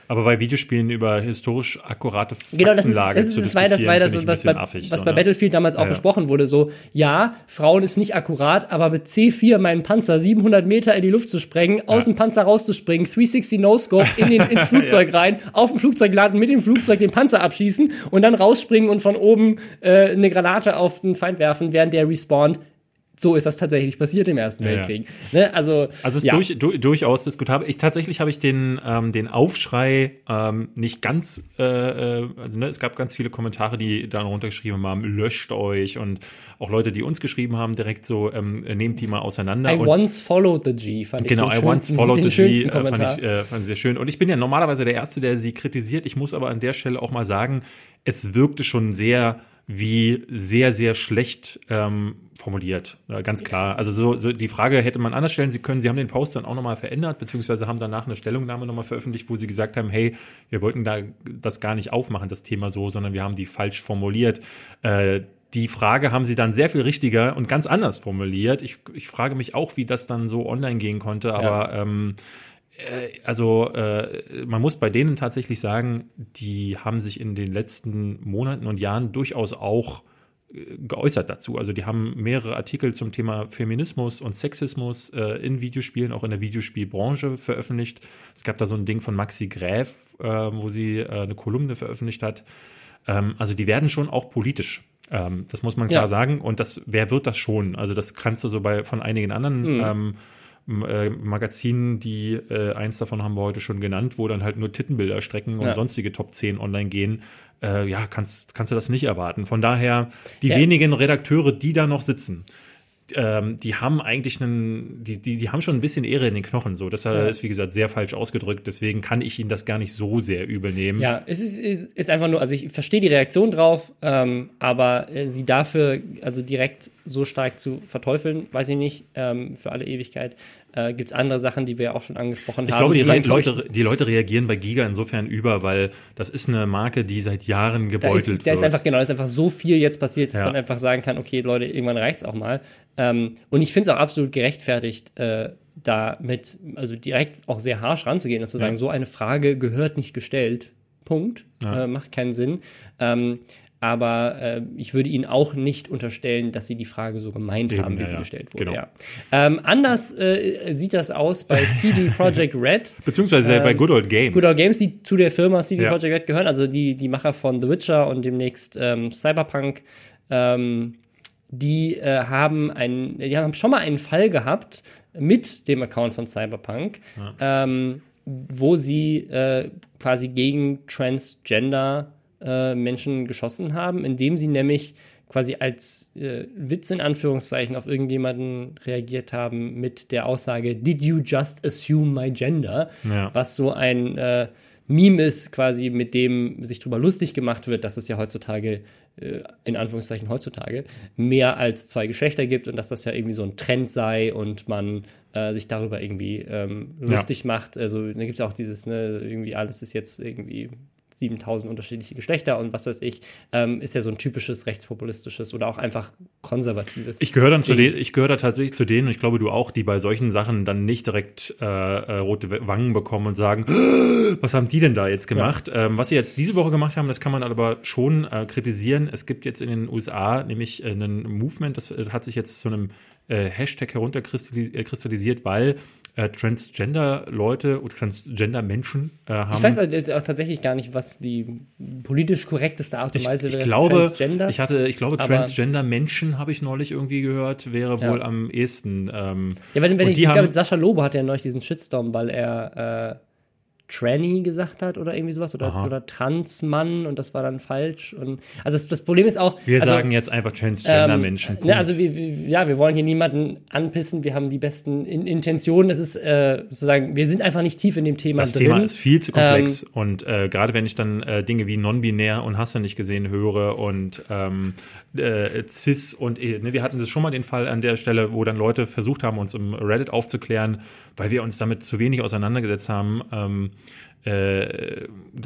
Aber bei Videospielen über historisch akkurate Genau, das ist, Faktenlage das, ist, zu das war das, war das was, bei, affig, was so, bei ne? Battlefield damals auch Ja, ja. besprochen wurde. So, ja, Frauen ist nicht akkurat, aber mit C4 meinen Panzer 700 Meter in die Luft zu sprengen, aus dem Panzer rauszuspringen, 360 No-Scope in den, ins (laughs) Flugzeug rein, auf dem Flugzeug laden, mit dem Flugzeug den Panzer abschießen und dann rausspringen und von oben äh, eine Granate auf den Feind werfen, während der respawnt. So ist das tatsächlich passiert im Ersten Ja, ja. Weltkrieg. Ne? Also, Also es ist ja. durch, du, durchaus diskutabel. Ich tatsächlich habe ich den ähm, den Aufschrei ähm, nicht ganz. Äh, äh, also ne, es gab ganz viele Kommentare, die dann runtergeschrieben haben: Löscht euch und auch Leute, die uns geschrieben haben, direkt so ähm, nehmt die mal auseinander. I und once followed the G, fand Genau, ich I den once followed the G, äh, fand ich, äh, fand ich sehr schön. Und ich bin ja normalerweise der Erste, der sie kritisiert. Ich muss aber an der Stelle auch mal sagen, es wirkte schon sehr wie sehr, sehr schlecht ähm, formuliert. Ja, ganz klar. Also so, so die Frage hätte man anders stellen sie können. Sie haben den Post dann auch nochmal verändert, beziehungsweise haben danach eine Stellungnahme nochmal veröffentlicht, wo sie gesagt haben, hey, wir wollten da das gar nicht aufmachen, das Thema so, sondern wir haben die falsch formuliert. Äh, die Frage haben sie dann sehr viel richtiger und ganz anders formuliert. Ich, ich frage mich auch, wie das dann so online gehen konnte, aber ähm, äh, also äh, man muss bei denen tatsächlich sagen, die haben sich in den letzten Monaten und Jahren durchaus auch äh, geäußert dazu. Also die haben mehrere Artikel zum Thema Feminismus und Sexismus äh, in Videospielen, auch in der Videospielbranche veröffentlicht. Es gab da so ein Ding von Maxi Gräf, äh, wo sie äh, eine Kolumne veröffentlicht hat. Ähm, also die werden schon auch politisch. Ähm, das muss man klar Ja. sagen. Und das, wer wird das schon? Also das kannst du so bei von einigen anderen Mhm. ähm, äh, Magazinen, die äh, eins davon haben wir heute schon genannt, wo dann halt nur Tittenbilder strecken und Ja. sonstige Top 10 online gehen. Äh, ja, kannst, kannst du das nicht erwarten. Von daher, die Ja. wenigen Redakteure, die da noch sitzen, ähm, die haben eigentlich einen, die, die, die haben schon ein bisschen Ehre in den Knochen. So, das Ja. ist, wie gesagt, sehr falsch ausgedrückt. Deswegen kann ich ihnen das gar nicht so sehr übel nehmen. Ja, es ist, ist, ist einfach nur, also ich verstehe die Reaktion drauf, ähm, aber äh, sie dafür, also direkt so stark zu verteufeln, weiß ich nicht, ähm, für alle Ewigkeit. Äh, Gibt es andere Sachen, die wir auch schon angesprochen Ich haben? glaube, die, enttäuschen. Leute, die Leute reagieren bei Giga insofern über, weil das ist eine Marke, die seit Jahren da gebeutelt ist, da ist wird. einfach, genau, da ist einfach so viel jetzt passiert, dass Ja. man einfach sagen kann, okay, Leute, irgendwann reicht's auch mal. Ähm, und ich finde es auch absolut gerechtfertigt, äh, da mit, also direkt auch sehr harsch ranzugehen und zu sagen, Ja. so eine Frage gehört nicht gestellt. Punkt. Ja. Äh, macht keinen Sinn. Ähm, aber äh, ich würde Ihnen auch nicht unterstellen, dass Sie die Frage so gemeint Eben, haben, wie ja, sie gestellt wurde. Genau. Ja. Ähm, anders äh, sieht das aus bei (laughs) CD Projekt Red. Beziehungsweise bei Ähm, Good Old Games. Good Old Games, die zu der Firma CD Ja. Projekt Red gehören, also die, die Macher von The Witcher und demnächst ähm, Cyberpunk, ähm, die äh, haben einen, die haben schon mal einen Fall gehabt mit dem Account von Cyberpunk, ähm, wo sie äh, quasi gegen Transgender äh, Menschen geschossen haben, indem sie nämlich quasi als äh, Witz in Anführungszeichen auf irgendjemanden reagiert haben mit der Aussage, Did you just assume my gender? Ja. Was so ein äh, Meme ist, quasi mit dem sich drüber lustig gemacht wird, dass es ja heutzutage, äh, in Anführungszeichen heutzutage, mehr als zwei Geschlechter gibt und dass das ja irgendwie so ein Trend sei und man äh, sich darüber irgendwie ähm, lustig ja. macht. Also da gibt es auch dieses, ne, irgendwie alles ist jetzt irgendwie 7000 unterschiedliche Geschlechter und was weiß ich, ähm, ist ja so ein typisches rechtspopulistisches oder auch einfach konservatives. Ich gehöre dann zu denen, ich gehöre da tatsächlich zu denen, und ich glaube du auch, die bei solchen Sachen dann nicht direkt äh, äh, rote Wangen bekommen und sagen, (gasps) was haben die denn da jetzt gemacht? Ja. Ähm, was sie jetzt diese Woche gemacht haben, das kann man aber schon äh, kritisieren. Es gibt jetzt in den USA nämlich äh, einen Movement, das äh, hat sich jetzt zu einem äh, Hashtag herunterkristallisiert, weil äh, Transgender-Leute oder Transgender-Menschen äh, haben. Ich weiß also auch tatsächlich gar nicht, was die politisch korrekteste Art und Weise ich, ich glaube, ich hatte, ich glaube, Transgender-Menschen habe ich neulich irgendwie gehört, wäre ja. wohl am ehesten. Ähm, ja, wenn, wenn ich, ich glaube, Sascha Lobo hat ja neulich diesen Shitstorm, weil er äh, Tranny gesagt hat oder irgendwie sowas oder, oder Transmann und das war dann falsch. Und, also das, das Problem ist auch. Wir also, sagen jetzt einfach Transgender-Menschen. Ähm, ne, also wir, wir, ja, wir wollen hier niemanden anpissen, wir haben die besten in Intentionen. Das ist äh, sozusagen, wir sind einfach nicht tief in dem Thema das drin. Das Thema ist viel zu komplex ähm, und äh, gerade wenn ich dann äh, Dinge wie non-binär und hast du nicht gesehen höre und ähm, äh, cis und e, ne, wir hatten das schon mal den Fall an der Stelle, wo dann Leute versucht haben, uns im Reddit aufzuklären, weil wir uns damit zu wenig auseinandergesetzt haben. Ähm, äh,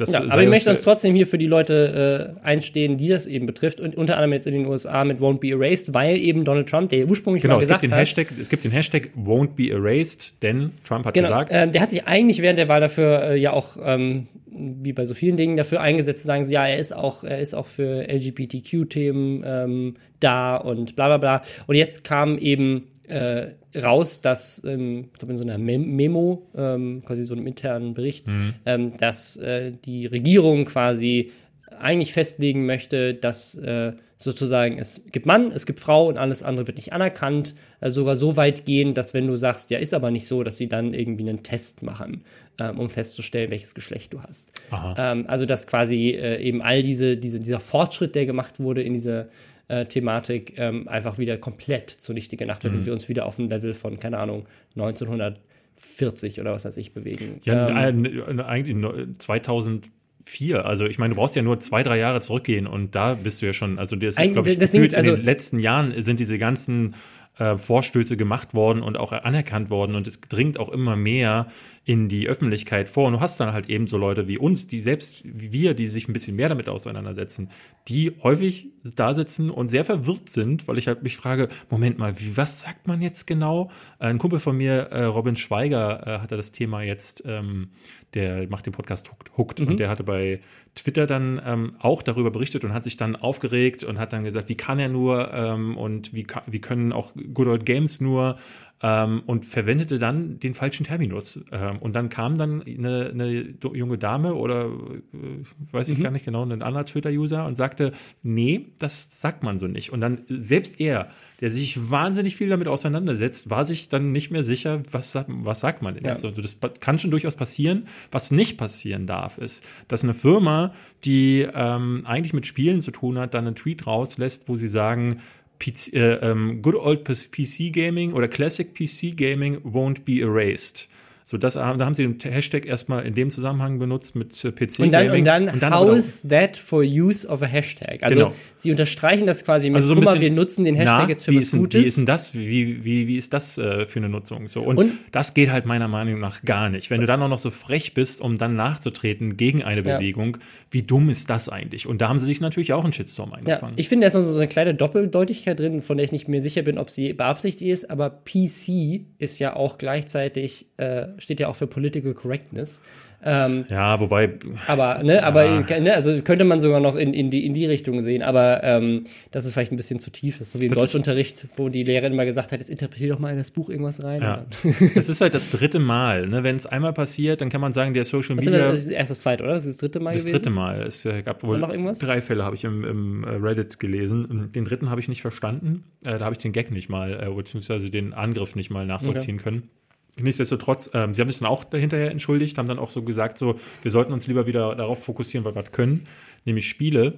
ja, aber ich möchte uns trotzdem hier für die Leute äh, einstehen, die das eben betrifft und unter anderem jetzt in den USA mit Won't Be Erased, weil eben Donald Trump, der ursprünglich genau, mal gesagt gibt den Hashtag, es gibt den Hashtag Won't Be Erased, denn Trump hat genau, gesagt, äh, der hat sich eigentlich während der Wahl dafür äh, ja auch ähm, wie bei so vielen Dingen dafür eingesetzt, zu sagen so, ja, er ist auch, er ist auch für LGBTQ-Themen ähm, da und bla bla bla. Und jetzt kam eben äh, raus, dass, ähm, ich glaube, in so einer Mem Memo, ähm, quasi so einem internen Bericht, mhm. ähm, dass äh, die Regierung quasi eigentlich festlegen möchte, dass äh, sozusagen es gibt Mann, es gibt Frau und alles andere wird nicht anerkannt, äh, sogar so weit gehen, dass wenn du sagst, ja, ist aber nicht so, dass sie dann irgendwie einen Test machen, ähm, um festzustellen, welches Geschlecht du hast. Ähm, also dass quasi äh, eben all diese, diese, dieser Fortschritt, der gemacht wurde in dieser äh, Thematik ähm, einfach wieder komplett zunichte gemacht wird mhm. und wir uns wieder auf ein Level von, keine Ahnung, 1940 oder was weiß ich bewegen. Ja, ähm, eigentlich 2004. Also ich meine, du brauchst ja nur zwei, drei Jahre zurückgehen und da bist du ja schon, also das ist, glaube ich, das gefühlt, ist, also, in den letzten Jahren sind diese ganzen äh, Vorstöße gemacht worden und auch anerkannt worden und es dringt auch immer mehr in die Öffentlichkeit vor. Und du hast dann halt eben so Leute wie uns, die selbst wie wir, die sich ein bisschen mehr damit auseinandersetzen, die häufig da sitzen und sehr verwirrt sind, weil ich halt mich frage, Moment mal, wie, was sagt man jetzt genau? Ein Kumpel von mir, äh, Robin Schweiger, äh, hatte das Thema jetzt, ähm, der macht den Podcast Hooked, Hooked mhm. und der hatte bei Twitter dann ähm, auch darüber berichtet und hat sich dann aufgeregt und hat dann gesagt, wie kann er nur ähm, und wie, wie können auch Good Old Games nur ähm, und verwendete dann den falschen Terminus. Ähm, und dann kam dann eine, eine junge Dame oder äh, weiß ich mhm. gar nicht genau, ein anderer Twitter-User und sagte, nee, das sagt man so nicht. Und dann selbst er, der sich wahnsinnig viel damit auseinandersetzt, war sich dann nicht mehr sicher, was, was sagt man denn ja. jetzt. Also das kann schon durchaus passieren. Was nicht passieren darf, ist, dass eine Firma, die ähm, eigentlich mit Spielen zu tun hat, dann einen Tweet rauslässt, wo sie sagen, PC, äh, ähm, Good Old PC Gaming oder Classic PC Gaming won't be erased. So, das, da haben sie den Hashtag erstmal in dem Zusammenhang benutzt mit äh, PC und dann. Und dann, und dann how is that for use of a Hashtag? Also, genau. sie unterstreichen das quasi mit, also so guck mal, wir nutzen den Hashtag na, jetzt für was Gutes. Wie ist denn das? Wie, wie, wie ist das äh, für eine Nutzung? So, und, und, das geht halt meiner Meinung nach gar nicht. Wenn du dann auch noch so frech bist, um dann nachzutreten gegen eine Bewegung, ja. wie dumm ist das eigentlich? Und da haben sie sich natürlich auch einen Shitstorm eingefangen. Ja, ich finde, da ist noch so eine kleine Doppeldeutigkeit drin, von der ich nicht mehr sicher bin, ob sie beabsichtigt ist, aber PC ist ja auch gleichzeitig äh, steht ja auch für Political Correctness. Ähm, ja, wobei. Aber, ne, aber ja. ne, also könnte man sogar noch in, in, die, in die Richtung sehen, aber ähm, das ist vielleicht ein bisschen zu tief ist, so wie im das Deutschunterricht, wo die Lehrerin mal gesagt hat, jetzt interpretier doch mal in das Buch irgendwas rein. Ja. (laughs) das ist halt das dritte Mal. Ne? Wenn es einmal passiert, dann kann man sagen, der Social Media. Das ist erst das zweite, oder? Das ist das dritte Mal das gewesen? Das dritte Mal. Es äh, gab wohl noch irgendwas? drei Fälle, habe ich im, im, äh, Reddit gelesen. Den dritten habe ich nicht verstanden. Äh, da habe ich den Gag nicht mal, beziehungsweise den Angriff nicht mal nachvollziehen okay. können. Nichtsdestotrotz, ähm, sie haben sich dann auch dahinterher entschuldigt, haben dann auch so gesagt, so, wir sollten uns lieber wieder darauf fokussieren, weil wir was können, nämlich Spiele.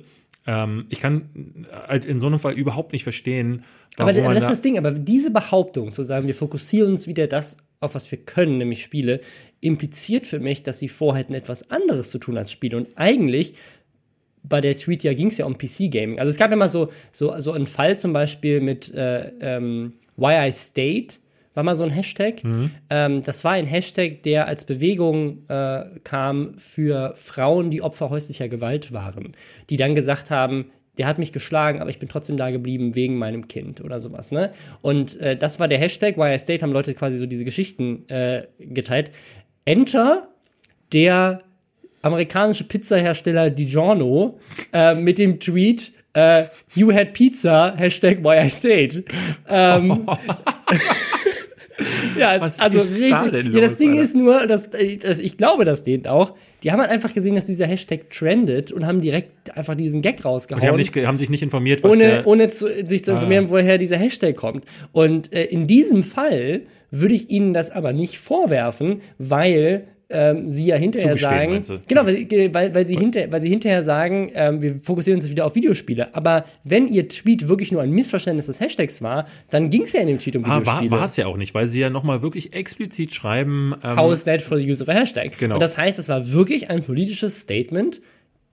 Ähm, ich kann halt in so einem Fall überhaupt nicht verstehen, warum aber, aber das ist das Ding, aber diese Behauptung zu sagen, wir fokussieren uns wieder das auf was wir können, nämlich Spiele, impliziert für mich, dass sie vorhätten, etwas anderes zu tun als Spiele. Und eigentlich bei der Tweet ja ging es ja um PC-Gaming. Also es gab ja mal so, so, so einen Fall zum Beispiel mit äh, ähm, Why I Stayed, war mal so ein Hashtag. Mhm. Ähm, das war ein Hashtag, der als Bewegung äh, kam für Frauen, die Opfer häuslicher Gewalt waren, die dann gesagt haben, der hat mich geschlagen, aber ich bin trotzdem da geblieben wegen meinem Kind oder sowas. Ne? Und äh, das war der Hashtag. Why I Stayed haben Leute quasi so diese Geschichten äh, geteilt. Enter der amerikanische Pizzahersteller DiGiorno äh, mit dem Tweet äh, You had pizza, Hashtag Why I Stayed. Ähm, (laughs) (laughs) ja, es, also richtig. Da los, ja, das Ding Alter? ist nur, dass, dass ich glaube, das dehnt auch. Die haben halt einfach gesehen, dass dieser Hashtag trendet und haben direkt einfach diesen Gag rausgehauen. Und die haben, nicht, haben sich nicht informiert, was ohne, ohne zu, sich zu informieren, ah. woher dieser Hashtag kommt. Und äh, in diesem Fall würde ich ihnen das aber nicht vorwerfen, weil ähm, sie ja hinterher sagen, genau, weil, weil, weil, sie hinter, weil sie hinterher sagen, ähm, wir fokussieren uns wieder auf Videospiele. Aber wenn ihr Tweet wirklich nur ein Missverständnis des Hashtags war, dann ging es ja in dem Tweet um ah, Videospiele. War es ja auch nicht, weil sie ja nochmal wirklich explizit schreiben. Ähm, How is that for the use of a Hashtag? Genau. Und das heißt, es war wirklich ein politisches Statement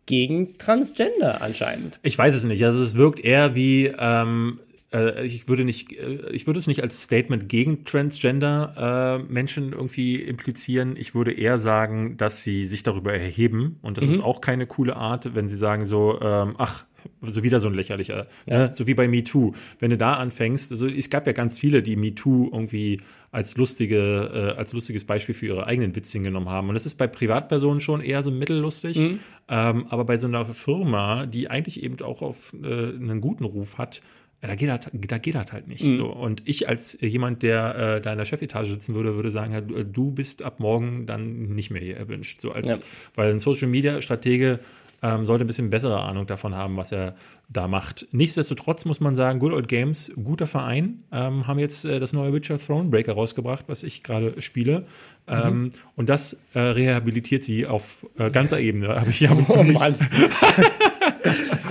gegen Transgender anscheinend. Ich weiß es nicht. Also es wirkt eher wie ähm, äh, ich würde nicht, äh, ich würde es nicht als Statement gegen Transgender äh, Menschen irgendwie implizieren. Ich würde eher sagen, dass sie sich darüber erheben und das mhm. ist auch keine coole Art, wenn sie sagen so, ähm, ach, so wieder so ein lächerlicher, ja. ne? so wie bei MeToo. Wenn du da anfängst, also es gab ja ganz viele, die MeToo irgendwie als lustige, äh, als lustiges Beispiel für ihre eigenen Witzchen genommen haben. Und das ist bei Privatpersonen schon eher so mittellustig, mhm. ähm, aber bei so einer Firma, die eigentlich eben auch auf äh, einen guten Ruf hat, da geht das, da geht das halt nicht. Mhm. So. Und ich als jemand, der äh, da in der Chefetage sitzen würde, würde sagen, du bist ab morgen dann nicht mehr hier erwünscht. So als, ja. Weil ein Social Media Stratege ähm, sollte ein bisschen bessere Ahnung davon haben, was er da macht. Nichtsdestotrotz muss man sagen, Good Old Games, guter Verein, ähm, haben jetzt äh, das neue Witcher Thronebreaker rausgebracht, was ich gerade spiele. Mhm. Ähm, und das äh, rehabilitiert sie auf äh, ganzer Ebene. Habe ich ja. Oh Mann.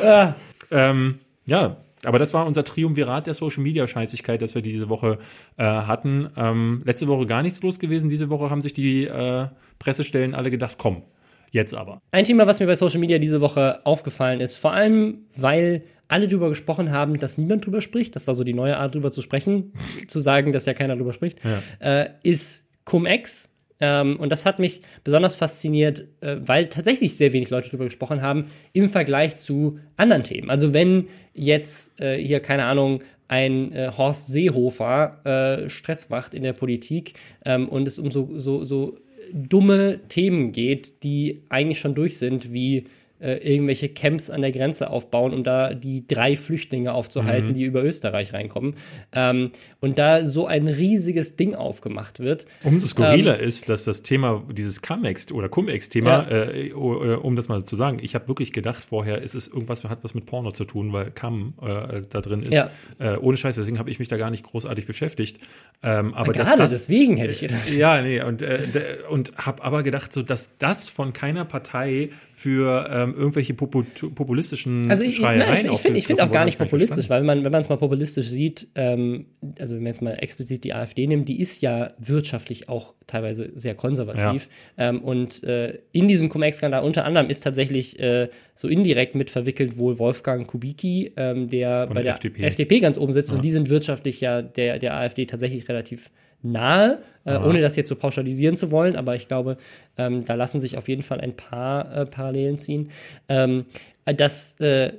(laughs) ähm, ja, aber das war unser Triumvirat der Social Media Scheißigkeit, das wir diese Woche äh, hatten. Ähm, letzte Woche gar nichts los gewesen. Diese Woche haben sich die äh, Pressestellen alle gedacht, komm, jetzt aber. Ein Thema, was mir bei Social Media diese Woche aufgefallen ist, vor allem, weil alle darüber gesprochen haben, dass niemand drüber spricht. Das war so die neue Art, drüber zu sprechen, (laughs) zu sagen, dass ja keiner drüber spricht, ja. äh, ist Cum-Ex. Ähm, und das hat mich besonders fasziniert, äh, weil tatsächlich sehr wenig Leute darüber gesprochen haben im Vergleich zu anderen Themen. Also wenn jetzt äh, hier, keine Ahnung, ein äh, Horst Seehofer äh, Stress macht in der Politik ähm, und es um so, so, so dumme Themen geht, die eigentlich schon durch sind, wie äh, irgendwelche Camps an der Grenze aufbauen, um da die drei Flüchtlinge aufzuhalten, mhm. die über Österreich reinkommen. Ähm, und da so ein riesiges Ding aufgemacht wird. Umso skurriler ähm, ist, dass das Thema, dieses Cum-Ex oder Cum-Ex-Thema, ja. äh, um das mal zu sagen, ich habe wirklich gedacht vorher, ist es irgendwas, hat was mit Porno zu tun, weil Cum äh, da drin ist. Ja. Äh, ohne Scheiß, deswegen habe ich mich da gar nicht großartig beschäftigt. Ähm, aber Gerade das, deswegen hätte ich gedacht. Ja, nee, und, äh, und habe aber gedacht, so, dass das von keiner Partei für ähm, irgendwelche populistischen also ich, Schreiereien nein, ich, ich finde find auch gar nicht populistisch, weil man, wenn man es mal populistisch sieht, ähm, also wenn man jetzt mal explizit die AfD nimmt, die ist ja wirtschaftlich auch teilweise sehr konservativ. Ja. Ähm, und äh, in diesem Cum-Ex-Skandal unter anderem ist tatsächlich äh, so indirekt mit verwickelt wohl Wolfgang Kubicki, ähm, der Von bei der FDP. FDP ganz oben sitzt. Ja. Und die sind wirtschaftlich ja der, der AfD tatsächlich relativ nahe, äh, ohne das jetzt so pauschalisieren zu wollen, aber ich glaube, ähm, da lassen sich auf jeden Fall ein paar äh, Parallelen ziehen. Ähm, das äh,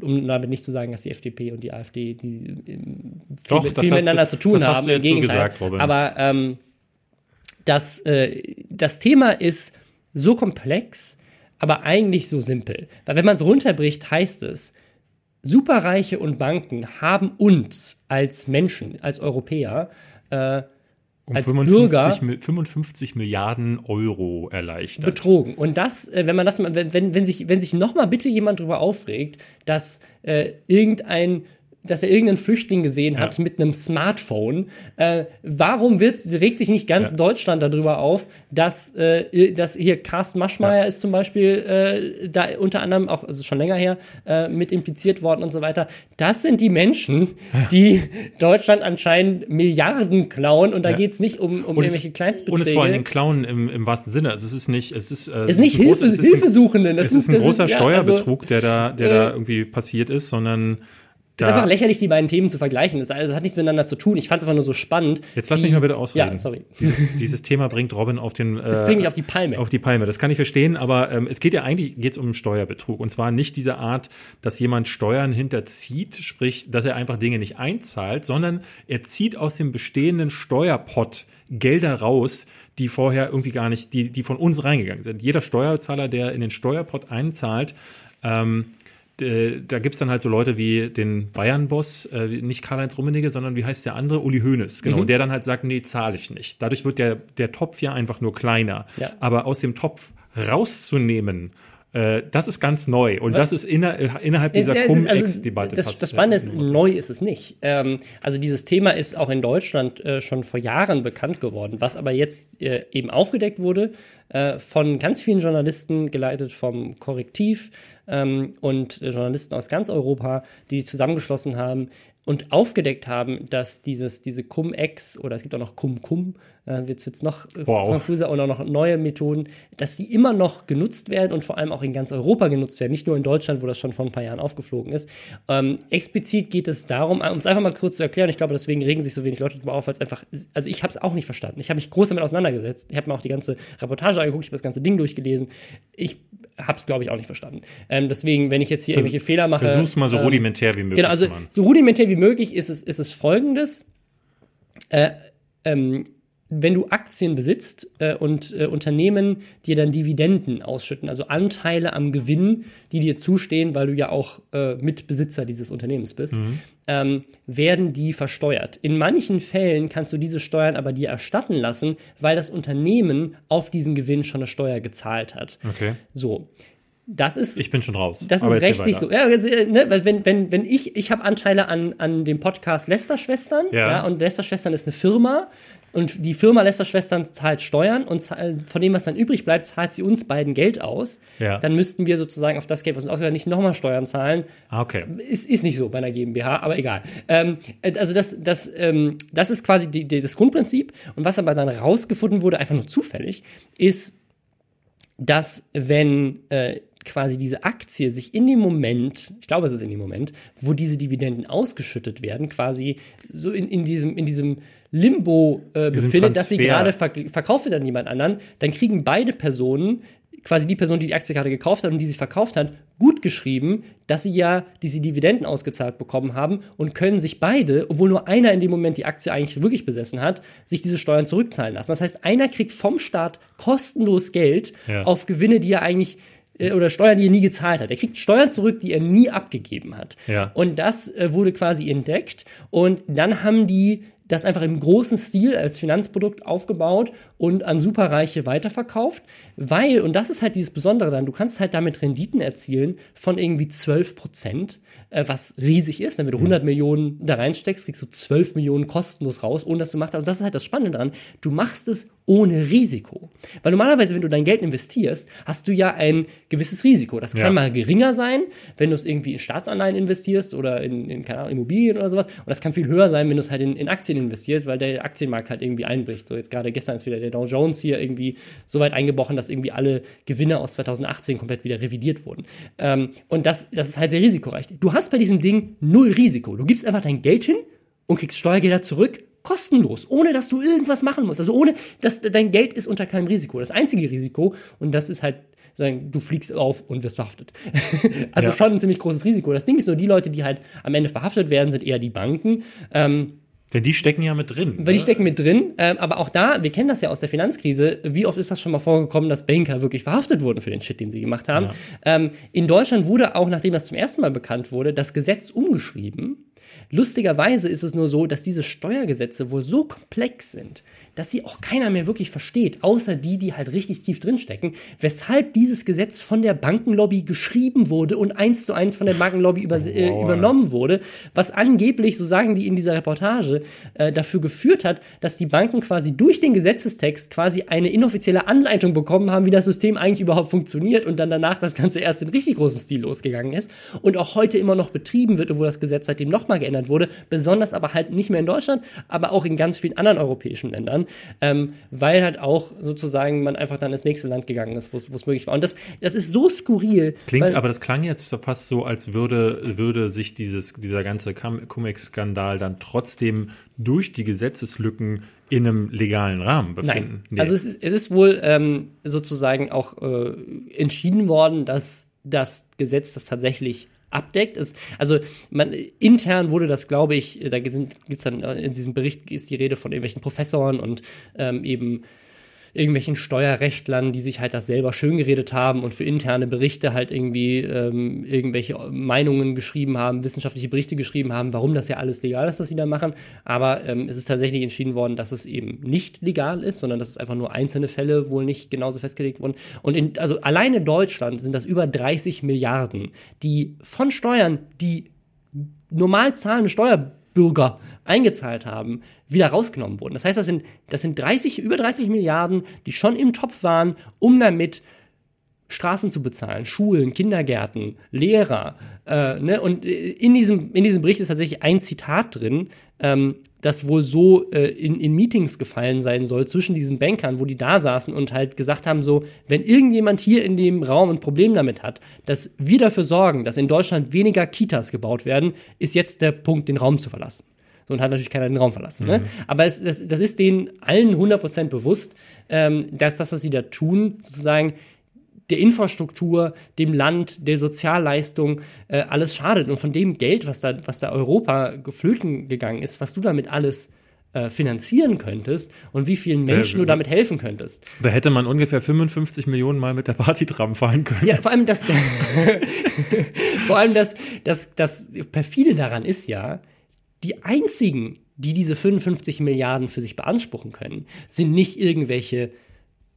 um damit nicht zu sagen, dass die FDP und die AfD die äh, Doch, viel, viel miteinander du, zu tun haben. Im Gegenteil. So gesagt, Aber ähm, das, äh, das Thema ist so komplex, aber eigentlich so simpel. Weil wenn man es runterbricht, heißt es, Superreiche und Banken haben uns als Menschen, als Europäer, äh, um als 55, Bürger 55 Milliarden Euro erleichtert. Betrogen. Und das, äh, wenn man das, wenn, wenn, wenn sich, wenn sich noch mal bitte jemand darüber aufregt, dass äh, irgendein dass er irgendeinen Flüchtling gesehen hat Ja. mit einem Smartphone. Äh, warum wird, regt sich nicht ganz Ja. Deutschland darüber auf, dass, äh, dass hier Carsten Maschmeyer Ja. ist zum Beispiel äh, da unter anderem auch, also schon länger her, äh, mit impliziert worden und so weiter. Das sind die Menschen, (laughs) die Deutschland anscheinend Milliarden klauen und da Ja. geht's nicht um, um Und es- irgendwelche Kleinstbeträge. Und es vor allen Dingen Klauen im, im wahrsten Sinne. Also es ist nicht, es ist, äh, es ist nicht Hilfe, es ist ein- Hilfesuchenden. Das Es ist ein großer also- Steuerbetrug, der da, der äh, da irgendwie passiert ist, sondern Es ist einfach lächerlich, die beiden Themen zu vergleichen. Das, also, das hat nichts miteinander zu tun. Ich fand es einfach nur so spannend. Jetzt lass mich mal bitte ausreden. Ja, sorry. Dieses, dieses Thema bringt Robin auf den. Äh, Das bringt mich auf die Palme. Auf die Palme. Das kann ich verstehen, aber ähm, es geht ja eigentlich geht's um Steuerbetrug. Und zwar nicht diese Art, dass jemand Steuern hinterzieht, sprich, dass er einfach Dinge nicht einzahlt, sondern er zieht aus dem bestehenden Steuerpott Gelder raus, die vorher irgendwie gar nicht, die, die von uns reingegangen sind. Jeder Steuerzahler, der in den Steuerpott einzahlt, ähm, d- da gibt's dann halt so Leute wie den Bayern-Boss, äh, nicht Karl-Heinz Rummenigge, sondern wie heißt der andere? Uli Hoeneß, genau, Mhm. der dann halt sagt, nee, zahle ich nicht. Dadurch wird der, der Topf ja einfach nur kleiner. Ja. Aber aus dem Topf rauszunehmen, äh, das ist ganz neu. Und das ist inner, äh, innerhalb Es- dieser es ist- also, Cum-Ex-Debatte. das, passiert. das Spannende ist, neu ist es nicht. Ähm, also dieses Thema ist auch in Deutschland äh, schon vor Jahren bekannt geworden, was aber jetzt äh, eben aufgedeckt wurde äh, von ganz vielen Journalisten, geleitet vom Korrektiv ähm, und äh, Journalisten aus ganz Europa, die sich zusammengeschlossen haben und aufgedeckt haben, dass dieses, diese Cum-Ex oder es gibt auch noch Cum-Cum, äh, jetzt wird es noch äh, Wow. konfuser und auch noch neue Methoden, dass sie immer noch genutzt werden und vor allem auch in ganz Europa genutzt werden, nicht nur in Deutschland, wo das schon vor ein paar Jahren aufgeflogen ist. Ähm, explizit geht es darum, um es einfach mal kurz zu erklären, ich glaube, deswegen regen sich so wenig Leute darüber auf, weil es einfach, also ich habe es auch nicht verstanden. Ich habe mich groß damit auseinandergesetzt. Ich habe mir auch die ganze Reportage angeguckt, ich habe das ganze Ding durchgelesen. Ich habe es, glaube ich, auch nicht verstanden. Ähm, deswegen, wenn ich jetzt hier irgendwelche Fehler mache. Versuch's mal so ähm, rudimentär wie möglich Genau, also machen. so rudimentär wie möglich ist es, ist es folgendes. Äh, ähm, wenn du Aktien besitzt äh, und äh, Unternehmen dir dann Dividenden ausschütten, also Anteile am Gewinn, die dir zustehen, weil du ja auch äh, Mitbesitzer dieses Unternehmens bist, ähm, werden die versteuert. In manchen Fällen kannst du diese Steuern aber dir erstatten lassen, weil das Unternehmen auf diesen Gewinn schon eine Steuer gezahlt hat. Okay. So. Das ist Ich bin schon raus. das ist rechtlich so. Ja, also, äh, ne, weil wenn, wenn, wenn ich, ich habe Anteile an, an dem Podcast Lester-Schwestern, Ja. ja. und Lester-Schwestern ist eine Firma und die Firma Lester-Schwestern zahlt Steuern und von dem, was dann übrig bleibt, zahlt sie uns beiden Geld aus. Ja. Dann müssten wir sozusagen auf das Geld, was uns ausgehört, nicht nochmal Steuern zahlen. Ah, okay. Ist, ist nicht so bei einer GmbH, aber egal. Ähm, äh, also das, das, ähm, das ist quasi die, die, das Grundprinzip. Und was aber dann rausgefunden wurde, einfach nur zufällig, ist, dass wenn äh, quasi diese Aktie sich in dem Moment, ich glaube, es ist in dem Moment, wo diese Dividenden ausgeschüttet werden, quasi so in, in diesem, in diesem Limbo äh, Diesem befindet, dass sie gerade ver verkauft wird an jemand anderen, dann kriegen beide Personen, quasi die Person, die die Aktie gerade gekauft hat und die sie verkauft hat, gut geschrieben, dass sie ja diese Dividenden ausgezahlt bekommen haben und können sich beide, obwohl nur einer in dem Moment die Aktie eigentlich wirklich besessen hat, sich diese Steuern zurückzahlen lassen. Das heißt, einer kriegt vom Staat kostenlos Geld Ja. auf Gewinne, die er eigentlich äh, oder Steuern, die er nie gezahlt hat. Er kriegt Steuern zurück, die er nie abgegeben hat. Ja. Und das äh, wurde quasi entdeckt. Und dann haben die das einfach im großen Stil als Finanzprodukt aufgebaut und an Superreiche weiterverkauft, weil, und das ist halt dieses Besondere dann, du kannst halt damit Renditen erzielen von irgendwie 12 Prozent, äh, was riesig ist. Wenn du 100 Millionen da reinsteckst, kriegst du 12 Millionen kostenlos raus, ohne dass du machst. Also das ist halt das Spannende daran. Du machst es ohne Risiko. Weil normalerweise, wenn du dein Geld investierst, hast du ja ein gewisses Risiko. Das kann Ja. mal geringer sein, wenn du es irgendwie in Staatsanleihen investierst oder in, in keine Ahnung, Immobilien oder sowas. Und das kann viel höher sein, wenn du es halt in, in Aktien investierst, weil der Aktienmarkt halt irgendwie einbricht. So jetzt gerade gestern ist wieder der Dow Jones hier irgendwie so weit eingebrochen, dass irgendwie alle Gewinne aus 2018 komplett wieder revidiert wurden. Ähm, und das, das ist halt sehr risikoreich. Du hast bei diesem Ding null Risiko. Du gibst einfach dein Geld hin und kriegst Steuergelder zurück, kostenlos, ohne dass du irgendwas machen musst. Also ohne, dass dein Geld ist unter keinem Risiko. Das einzige Risiko, und das ist halt, du fliegst auf und wirst verhaftet. (laughs) also Ja. schon ein ziemlich großes Risiko. Das Ding ist nur, die Leute, die halt am Ende verhaftet werden, sind eher die Banken. Ähm, Denn die stecken ja mit drin. weil die ne? stecken mit drin. Ähm, aber auch da, wir kennen das ja aus der Finanzkrise, wie oft ist das schon mal vorgekommen, dass Banker wirklich verhaftet wurden für den Shit, den sie gemacht haben. Ja. Ähm, in Deutschland wurde auch, nachdem das zum ersten Mal bekannt wurde, das Gesetz umgeschrieben. Lustigerweise ist es nur so, dass diese Steuergesetze wohl so komplex sind, dass sie auch keiner mehr wirklich versteht, außer die, die halt richtig tief drinstecken, weshalb dieses Gesetz von der Bankenlobby geschrieben wurde und eins zu eins von der Bankenlobby über, äh, übernommen wurde, was angeblich, so sagen die in dieser Reportage, äh, dafür geführt hat, dass die Banken quasi durch den Gesetzestext quasi eine inoffizielle Anleitung bekommen haben, wie das System eigentlich überhaupt funktioniert und dann danach das Ganze erst in richtig großem Stil losgegangen ist und auch heute immer noch betrieben wird, obwohl das Gesetz seitdem nochmal geändert wurde, besonders aber halt nicht mehr in Deutschland, aber auch in ganz vielen anderen europäischen Ländern, ähm, weil halt auch sozusagen man einfach dann ins nächste Land gegangen ist, wo es möglich war. Und das, das ist so skurril. Klingt, aber das klang jetzt fast so, als würde, würde sich dieses, dieser ganze Cum-Ex-Skandal dann trotzdem durch die Gesetzeslücken in einem legalen Rahmen befinden. Nein. Also es ist, es ist wohl ähm, sozusagen auch äh, entschieden worden, dass das Gesetz das tatsächlich abdeckt. Es, also man, intern wurde das, glaube ich, da gibt es dann äh, in diesem Bericht ist die Rede von irgendwelchen Professoren und ähm, eben irgendwelchen Steuerrechtlern, die sich halt das selber schön geredet haben und für interne Berichte halt irgendwie ähm, irgendwelche Meinungen geschrieben haben, wissenschaftliche Berichte geschrieben haben, warum das ja alles legal ist, was sie da machen. Aber ähm, es ist tatsächlich entschieden worden, dass es eben nicht legal ist, sondern dass es einfach nur einzelne Fälle wohl nicht genauso festgelegt wurden. Und in, also alleine in Deutschland sind das über 30 Milliarden, die von Steuern, die normal zahlende Steuerbürger eingezahlt haben, wieder rausgenommen wurden. Das heißt, das sind, das sind 30, über 30 Milliarden, die schon im Topf waren, um damit Straßen zu bezahlen, Schulen, Kindergärten, Lehrer. Äh, ne? Und äh, in diesem, in diesem Bericht ist tatsächlich ein Zitat drin, ähm, das wohl so äh, in, in Meetings gefallen sein soll zwischen diesen Bankern, wo die da saßen und halt gesagt haben, so, wenn irgendjemand hier in dem Raum ein Problem damit hat, dass wir dafür sorgen, dass in Deutschland weniger Kitas gebaut werden, ist jetzt der Punkt, den Raum zu verlassen. So, und hat natürlich keiner den Raum verlassen. Ne? Aber es, das, das ist denen allen 100% bewusst, ähm, dass das, was sie da tun, sozusagen der Infrastruktur, dem Land, der Sozialleistung äh, alles schadet. Und von dem Geld, was da, was da Europa geflöten gegangen ist, was du damit alles äh, finanzieren könntest und wie vielen Menschen du damit helfen könntest. Da hätte man ungefähr 55 Millionen Mal mit der Partytram fahren können. Ja, vor allem das, (laughs) vor allem das, das, das perfide daran ist ja, die einzigen, die diese 55 Milliarden für sich beanspruchen können, sind nicht irgendwelche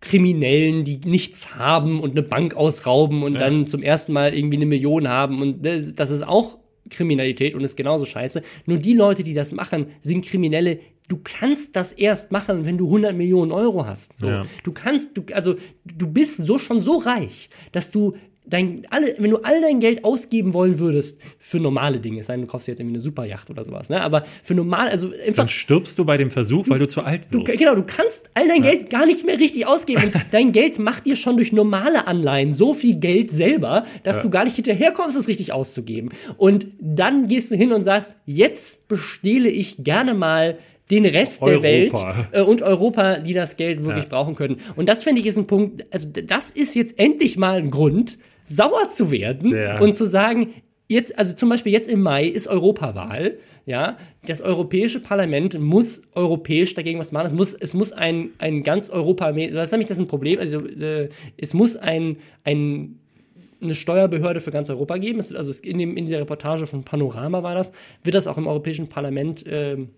Kriminellen, die nichts haben und eine Bank ausrauben und Ja. dann zum ersten Mal irgendwie eine Million haben und das, das ist auch Kriminalität und ist genauso scheiße. Nur die Leute, die das machen, sind Kriminelle. Du kannst das erst machen, wenn du 100 Millionen Euro hast. So. Ja. Du kannst, du, also du bist so schon so reich, dass du dein, alle, wenn du all dein Geld ausgeben wollen würdest für normale Dinge, es sei denn, du kaufst jetzt irgendwie eine Superjacht oder sowas, ne? Aber für normal, also einfach Dann stirbst du bei dem Versuch, weil du zu alt Du, wirst. genau, du kannst all dein Geld gar nicht mehr richtig ausgeben. Und (laughs) dein Geld macht dir schon durch normale Anleihen so viel Geld selber, dass Ja. du gar nicht hinterherkommst, es richtig auszugeben. Und dann gehst du hin und sagst, jetzt bestehle ich gerne mal den Rest der Europa. Welt äh, und Europa, die das Geld wirklich Ja. brauchen können. Und das finde ich ist ein Punkt, also das ist jetzt endlich mal ein Grund, sauer zu werden Ja. und zu sagen, jetzt, also zum Beispiel jetzt im Mai ist Europawahl, ja, das Europäische Parlament muss europäisch dagegen was machen. Es muss, es muss ein, ein ganz Europa, das ist nämlich das ein Problem, also äh, es muss ein, ein eine Steuerbehörde für ganz Europa geben. Es, also es, in, dem, in dieser Reportage von Panorama war das, wird das auch im Europäischen Parlament ähm,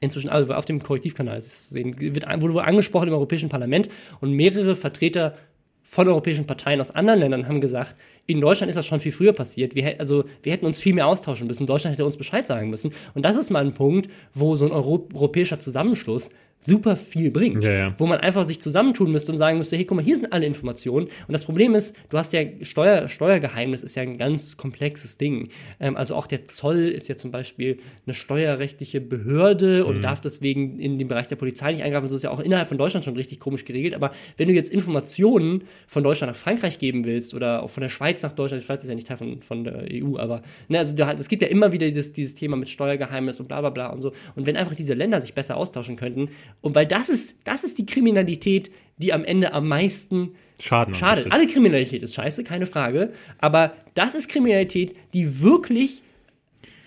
inzwischen, also auf dem Korrektivkanal ist es zu sehen, wird, wurde wohl angesprochen im Europäischen Parlament und mehrere Vertreter von europäischen Parteien aus anderen Ländern haben gesagt, in Deutschland ist das schon viel früher passiert. Wir, also, wir hätten uns viel mehr austauschen müssen. Deutschland hätte uns Bescheid sagen müssen. Und das ist mal ein Punkt, wo so ein Euro europäischer Zusammenschluss super viel bringt. Ja, ja. Wo man einfach sich zusammentun müsste und sagen müsste, hey, guck mal, hier sind alle Informationen. Und das Problem ist, du hast ja Steuer, Steuergeheimnis ist ja ein ganz komplexes Ding. Ähm, also auch der Zoll ist ja zum Beispiel eine steuerrechtliche Behörde Mhm. und darf deswegen in den Bereich der Polizei nicht eingreifen. Das ist ja auch innerhalb von Deutschland schon richtig komisch geregelt. Aber wenn du jetzt Informationen von Deutschland nach Frankreich geben willst oder auch von der Schweiz nach Deutschland, die Schweiz ist ja nicht Teil von, von der EU, aber ne, also du, es gibt ja immer wieder dieses, dieses Thema mit Steuergeheimnis und bla bla bla und so. Und wenn einfach diese Länder sich besser austauschen könnten, und weil das ist, das ist die Kriminalität, die am Ende am meisten Schaden. schadet. Alle Kriminalität ist scheiße, keine Frage. Aber das ist Kriminalität, die wirklich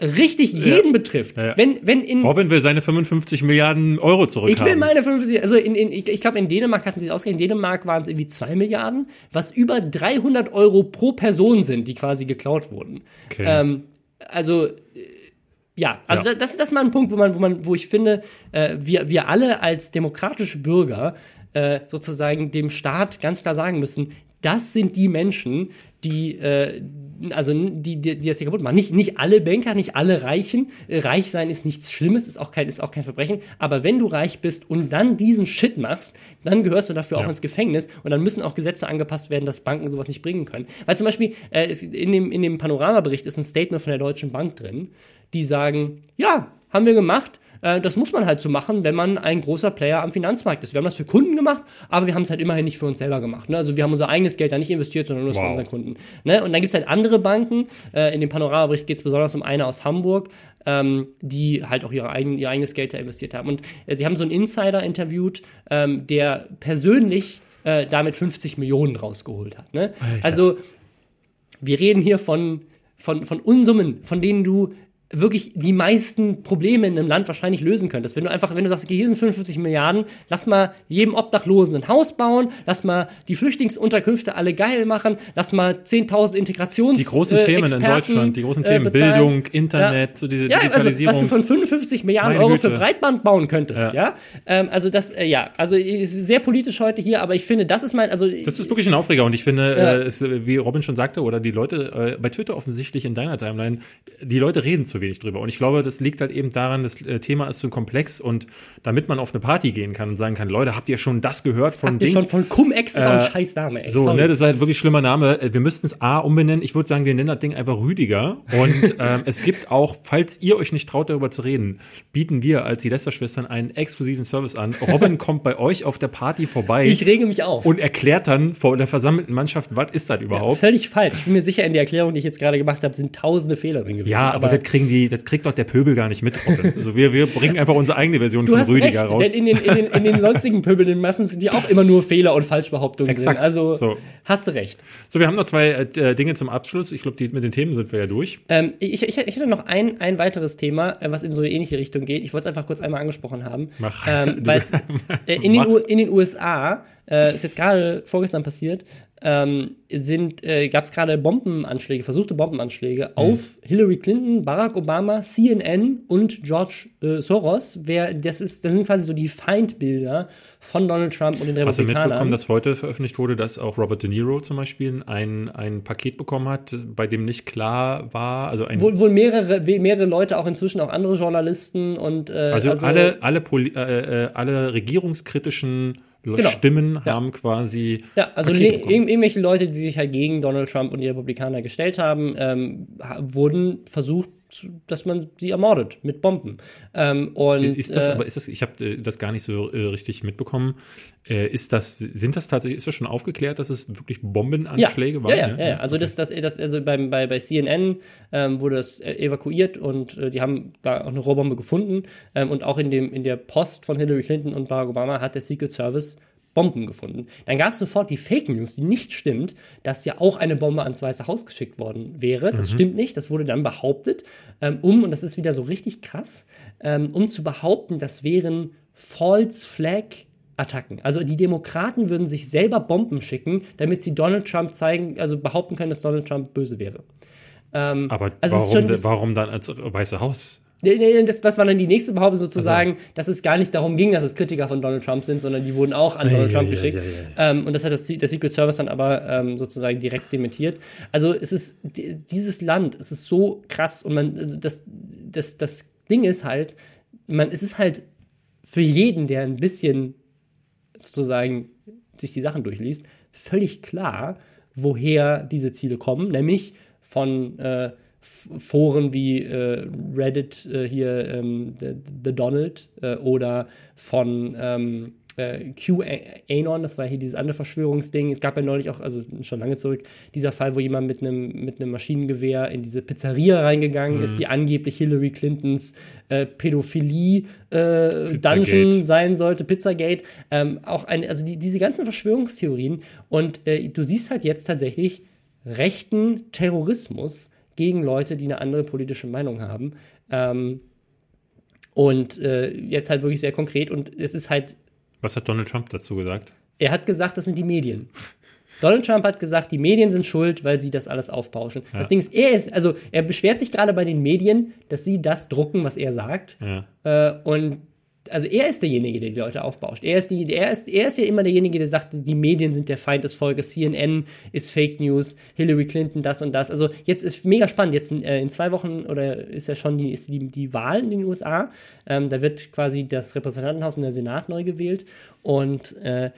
richtig jeden betrifft. Ja, ja. Wenn, wenn in. Robin will seine 55 Milliarden Euro Ich zurückhaben. will meine 50, also in, in, ich, ich glaube, in Dänemark hatten sie es ausgerechnet, in Dänemark waren es irgendwie 2 Milliarden, was über 300 Euro pro Person sind, die quasi geklaut wurden. Okay. Ähm, also, Ja, also Ja. da- Das, das ist mal ein Punkt, wo man, wo man, wo ich finde, äh, wir, wir alle als demokratische Bürger äh, sozusagen dem Staat ganz klar sagen müssen, das sind die Menschen, die, äh, also die, die, die das hier kaputt machen. Nicht, nicht alle Banker, nicht alle Reichen. Äh, reich sein ist nichts Schlimmes, ist auch, kein, ist auch kein Verbrechen. Aber wenn du reich bist und dann diesen Shit machst, dann gehörst du dafür auch Ja. ins Gefängnis und dann müssen auch Gesetze angepasst werden, dass Banken sowas nicht bringen können. Weil zum Beispiel äh, in, dem, in dem Panoramabericht ist ein Statement von der Deutschen Bank drin, die sagen, ja, haben wir gemacht. Äh, Das muss man halt so machen, wenn man ein großer Player am Finanzmarkt ist. Wir haben das für Kunden gemacht, aber wir haben es halt immerhin nicht für uns selber gemacht. Ne? Also wir haben unser eigenes Geld da nicht investiert, sondern nur für Wow. unsere Kunden. Ne? Und dann gibt es halt andere Banken. Äh, in dem Panoramabericht geht es besonders um eine aus Hamburg, ähm, die halt auch ihre eigen, ihr eigenes Geld da investiert haben. Und äh, sie haben so einen Insider interviewt, ähm, der persönlich damit 50 Millionen rausgeholt hat. Ne? Also wir reden hier von, von, von Unsummen, von denen du wirklich die meisten Probleme in einem Land wahrscheinlich lösen könntest. Wenn du einfach, wenn du sagst, okay, hier sind 45 Milliarden, lass mal jedem Obdachlosen ein Haus bauen, lass mal die Flüchtlingsunterkünfte alle geil machen, lass mal 10.000 Integrations Die großen äh, Themen in Deutschland, die großen äh, Themen, bezahlen. Bildung, Internet, so diese Ja, also Digitalisierung. was du von 55 Milliarden Meine Euro für. Breitband bauen könntest, ja. Ja. Ähm, also das, äh, ja, also ist sehr politisch heute hier, aber ich finde, das ist mein, also Das ist wirklich ein Aufreger und ich finde, Ja. äh, es, äh, wie Robin schon sagte, oder die Leute äh, bei Twitter offensichtlich in deiner Timeline, die Leute reden zu wenig drüber. Und ich glaube, das liegt halt eben daran, das äh, Thema ist so komplex und damit man auf eine Party gehen kann und sagen kann, Leute, habt ihr schon das gehört von habt ihr Dings? schon von Cum-Ex ist auch ein Äh, scheiß Name, ey. So, sorry. ne, das ist halt wirklich schlimmer Name. Äh, Wir müssten es A umbenennen. Ich würde sagen, wir nennen das Ding einfach Rüdiger. Und (laughs) ähm, es gibt auch, falls ihr euch nicht traut, darüber zu reden, bieten wir als die Lester-Schwestern einen exklusiven Service an. Robin (laughs) kommt bei euch auf der Party vorbei ich rege mich auf. und erklärt dann vor der versammelten Mannschaft, was ist das überhaupt? Völlig falsch. Ich bin mir sicher, in der Erklärung, die ich jetzt gerade gemacht habe, sind tausende Fehler drin gewesen. Ja, aber, das kriegen die, das kriegt doch der Pöbel gar nicht mit, Robin. Also wir, wir bringen einfach unsere eigene Version du von Rüdiger recht, raus. denn in den, in, den, in den sonstigen Pöbeln Massen sind ja auch immer nur Fehler und Falschbehauptungen Exakt. drin. Also So. hast du recht. So, wir haben noch zwei äh, Dinge zum Abschluss. Ich glaube, mit den Themen sind wir ja durch. Ähm, ich, ich, ich hätte noch ein, ein weiteres Thema, äh, was in so eine ähnliche Richtung geht. Ich wollte es einfach kurz einmal angesprochen haben. Mach. Ähm, äh, (laughs) in, den in den USA, äh, ist jetzt gerade vorgestern passiert, ähm, sind, äh, gab es gerade Bombenanschläge, versuchte Bombenanschläge Mhm. auf Hillary Clinton, Barack Obama, CNN und George äh, Soros. Wer, das, ist, das sind quasi so die Feindbilder von Donald Trump und den Hast du mitbekommen, Republikanern. dass heute veröffentlicht wurde, dass auch Robert De Niro zum Beispiel ein, ein Paket bekommen hat, bei dem nicht klar war, also ein Wohl, wohl mehrere, mehrere Leute, auch inzwischen auch andere Journalisten und äh, Also, alle, alle, Poli äh, äh, alle regierungskritischen Genau. Stimmen haben quasi. Ja, also irg irgendwelche Leute, die sich halt gegen Donald Trump und die Republikaner gestellt haben, ähm, wurden versucht, dass man sie ermordet mit Bomben. Ähm, und Ist das, äh, aber ist das, ich habe äh, das gar nicht so äh, richtig mitbekommen. Äh, ist das, sind das tatsächlich, ist das schon aufgeklärt, dass es wirklich Bombenanschläge ja, waren? Ja, ja, ja, ja. Also das, das, das, also beim, bei, bei CNN ähm, wurde das äh, evakuiert und äh, die haben da auch eine Rohrbombe gefunden. Ähm, und auch in, dem, in der Post von Hillary Clinton und Barack Obama hat der Secret Service Bomben gefunden. Dann gab es sofort die Fake News, die nicht stimmt, dass ja auch eine Bombe ans Weiße Haus geschickt worden wäre. Das stimmt nicht, das wurde dann behauptet, ähm, um, und das ist wieder so richtig krass, ähm, um zu behaupten, das wären False Flag Attacken. Also die Demokraten würden sich selber Bomben schicken, damit sie Donald Trump zeigen, also behaupten können, dass Donald Trump böse wäre. Ähm, Aber Also warum, warum dann als Weiße Haus? Das, das war dann die nächste Behauptung sozusagen, dass es gar nicht darum ging, dass es Kritiker von Donald Trump sind, sondern die wurden auch an Donald ja, Trump ja, geschickt. ja, Ähm, und das hat das, der Secret Service dann aber ähm, sozusagen direkt dementiert. Also es ist die- dieses Land, es ist so krass und man, also das, das, das Ding ist halt, man, es ist halt für jeden, der ein bisschen sozusagen sich die Sachen durchliest, völlig klar, woher diese Ziele kommen, nämlich von äh, Foren wie äh, Reddit äh, hier ähm, The, The Donald äh, oder von ähm, äh, QAnon, das war hier dieses andere Verschwörungsding. Es gab ja neulich auch, also schon lange zurück, dieser Fall, wo jemand mit einem mit einem Maschinengewehr in diese Pizzeria reingegangen ist, die angeblich Hillary Clintons äh, Pädophilie äh, sein sollte, Pizzagate, ähm, auch ein, also die, diese ganzen Verschwörungstheorien. Und du siehst halt jetzt tatsächlich rechten Terrorismus gegen Leute, die eine andere politische Meinung haben. Ähm, und äh, jetzt halt wirklich sehr konkret und es ist halt, Was hat Donald Trump dazu gesagt? er hat gesagt, das sind die Medien. (laughs) Donald Trump hat gesagt, die Medien sind schuld, weil sie das alles aufbauschen. Ja. Das Ding ist, er ist, also er beschwert sich gerade bei den Medien, dass sie das drucken, was er sagt. Ja. Äh, und also er ist derjenige, der die Leute aufbauscht. Er ist, die, er, ist, er ist ja immer derjenige, der sagt, die Medien sind der Feind des Volkes, CNN ist Fake News, Hillary Clinton das und das. Also jetzt ist mega spannend. Jetzt in, äh, in zwei Wochen oder ist ja schon die, ist die, die Wahl in den USA. Ähm, da wird quasi das Repräsentantenhaus und der Senat neu gewählt. Und äh,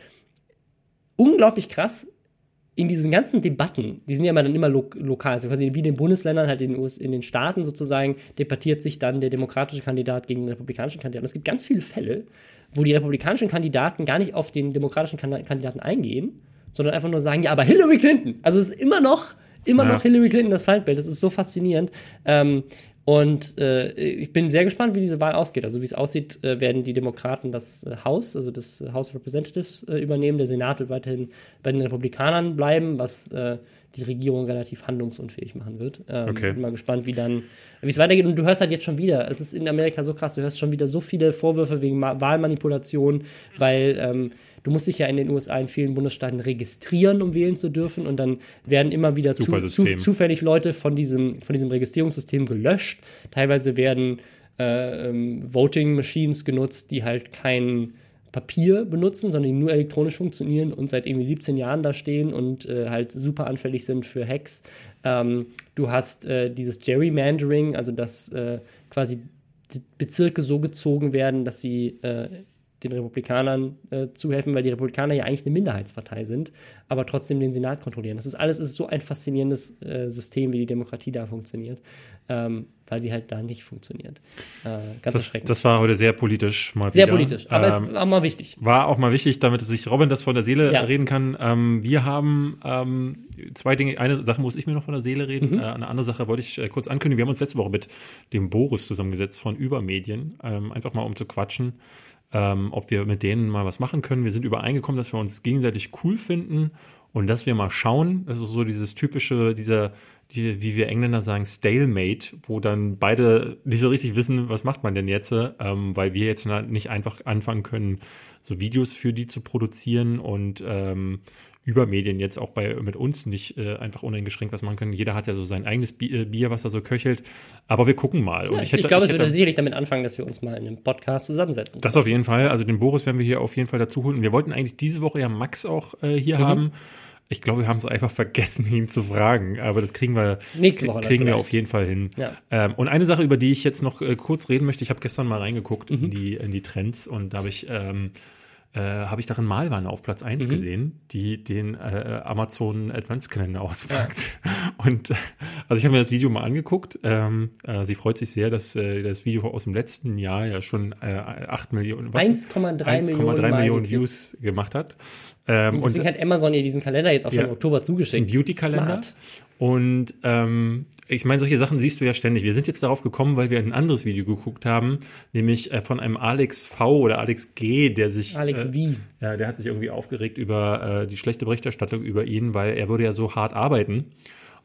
unglaublich krass, in diesen ganzen Debatten, die sind ja immer dann immer lo lokal, also quasi wie in den Bundesländern, halt in den, US, in den Staaten sozusagen, debattiert sich dann der demokratische Kandidat gegen den republikanischen Kandidaten. Es gibt ganz viele Fälle, wo die republikanischen Kandidaten gar nicht auf den demokratischen Kandidaten eingehen, sondern einfach nur sagen, ja, aber Hillary Clinton. Also es ist immer noch, immer ja. noch Hillary Clinton das Feindbild. Das ist so faszinierend. Ähm, und äh, ich bin sehr gespannt, wie diese Wahl ausgeht. Also wie es aussieht, äh, werden die Demokraten das äh, Haus, also das House of Representatives äh, übernehmen. Der Senat wird weiterhin bei den Republikanern bleiben, was äh, die Regierung relativ handlungsunfähig machen wird. Ähm, okay. Bin mal gespannt, wie dann, wie es weitergeht. Und du hörst halt jetzt schon wieder, es ist in Amerika so krass, du hörst schon wieder so viele Vorwürfe wegen Ma Wahlmanipulation, weil ähm, du musst dich ja in den USA in vielen Bundesstaaten registrieren, um wählen zu dürfen. Und dann werden immer wieder zu, zu, zufällig Leute von diesem, von diesem Registrierungssystem gelöscht. Teilweise werden äh, ähm, Voting Machines genutzt, die halt kein Papier benutzen, sondern die nur elektronisch funktionieren und seit irgendwie 17 Jahren da stehen und äh, halt super anfällig sind für Hacks. Ähm, du hast äh, dieses Gerrymandering, also dass äh, quasi Bezirke so gezogen werden, dass sie äh, den Republikanern äh, zuhelfen, weil die Republikaner ja eigentlich eine Minderheitspartei sind, aber trotzdem den Senat kontrollieren. Das ist alles ist so ein faszinierendes äh, System, wie die Demokratie da funktioniert, ähm, weil sie halt da nicht funktioniert. Äh, ganz das, erschreckend. Das war heute sehr politisch mal Sehr wieder. politisch, aber ähm, es war auch mal wichtig. War auch mal wichtig, damit sich Robin das von der Seele ja. reden kann. Ähm, wir haben ähm, zwei Dinge. Eine Sache muss ich mir noch von der Seele reden. Mhm. Äh, eine andere Sache wollte ich äh, kurz ankündigen. Wir haben uns letzte Woche mit dem Boris zusammengesetzt von Übermedien, ähm, einfach mal um zu quatschen ähm, ob wir mit denen mal was machen können. Wir sind übereingekommen, dass wir uns gegenseitig cool finden und dass wir mal schauen. Das ist so dieses typische, dieser, die, wie wir Engländer sagen, Stalemate, wo dann beide nicht so richtig wissen, was macht man denn jetzt, ähm, weil wir jetzt nicht einfach anfangen können, so Videos für die zu produzieren und ähm, über Medien jetzt auch bei mit uns nicht äh, einfach uneingeschränkt was machen können. Jeder hat ja so sein eigenes Bier, äh, Bier was er so köchelt. Aber wir gucken mal. Ja, ich, hätte, ich, glaube, ich es würde sicherlich damit anfangen, dass wir uns mal in einem Podcast zusammensetzen. Das auf jeden Fall. Also den Boris werden wir hier auf jeden Fall dazu holen. Wir wollten eigentlich diese Woche ja Max auch äh, hier mhm. haben. Ich glaube, wir haben es einfach vergessen, ihn zu fragen, aber das kriegen wir, Nächste Woche kriegen wir auf jeden Fall hin. Ja. Ähm, und eine Sache, über die ich jetzt noch äh, kurz reden möchte, ich habe gestern mal reingeguckt mhm. in, die, in die Trends und da habe ich ähm, äh, habe ich darin Malwanne auf Platz 1 mhm. gesehen, die den äh, Amazon Adventskalender auspackt. Ja. (laughs) Und also ich habe mir das Video mal angeguckt. Ähm, äh, sie freut sich sehr, dass äh, das Video aus dem letzten Jahr ja schon äh, 8 Millionen, 1,3 Millionen, Millionen Views gemacht hat. Ähm, und deswegen und, hat Amazon ihr diesen Kalender jetzt auch schon ja, im Oktober zugeschickt. Ein Beauty-Kalender. Und ähm, ich meine, solche Sachen siehst du ja ständig. Wir sind jetzt darauf gekommen, weil wir ein anderes Video geguckt haben, nämlich äh, von einem Alex V oder Alex G, der sich. Alex äh, V. Ja, der hat sich irgendwie aufgeregt über äh, die schlechte Berichterstattung über ihn, weil er würde ja so hart arbeiten.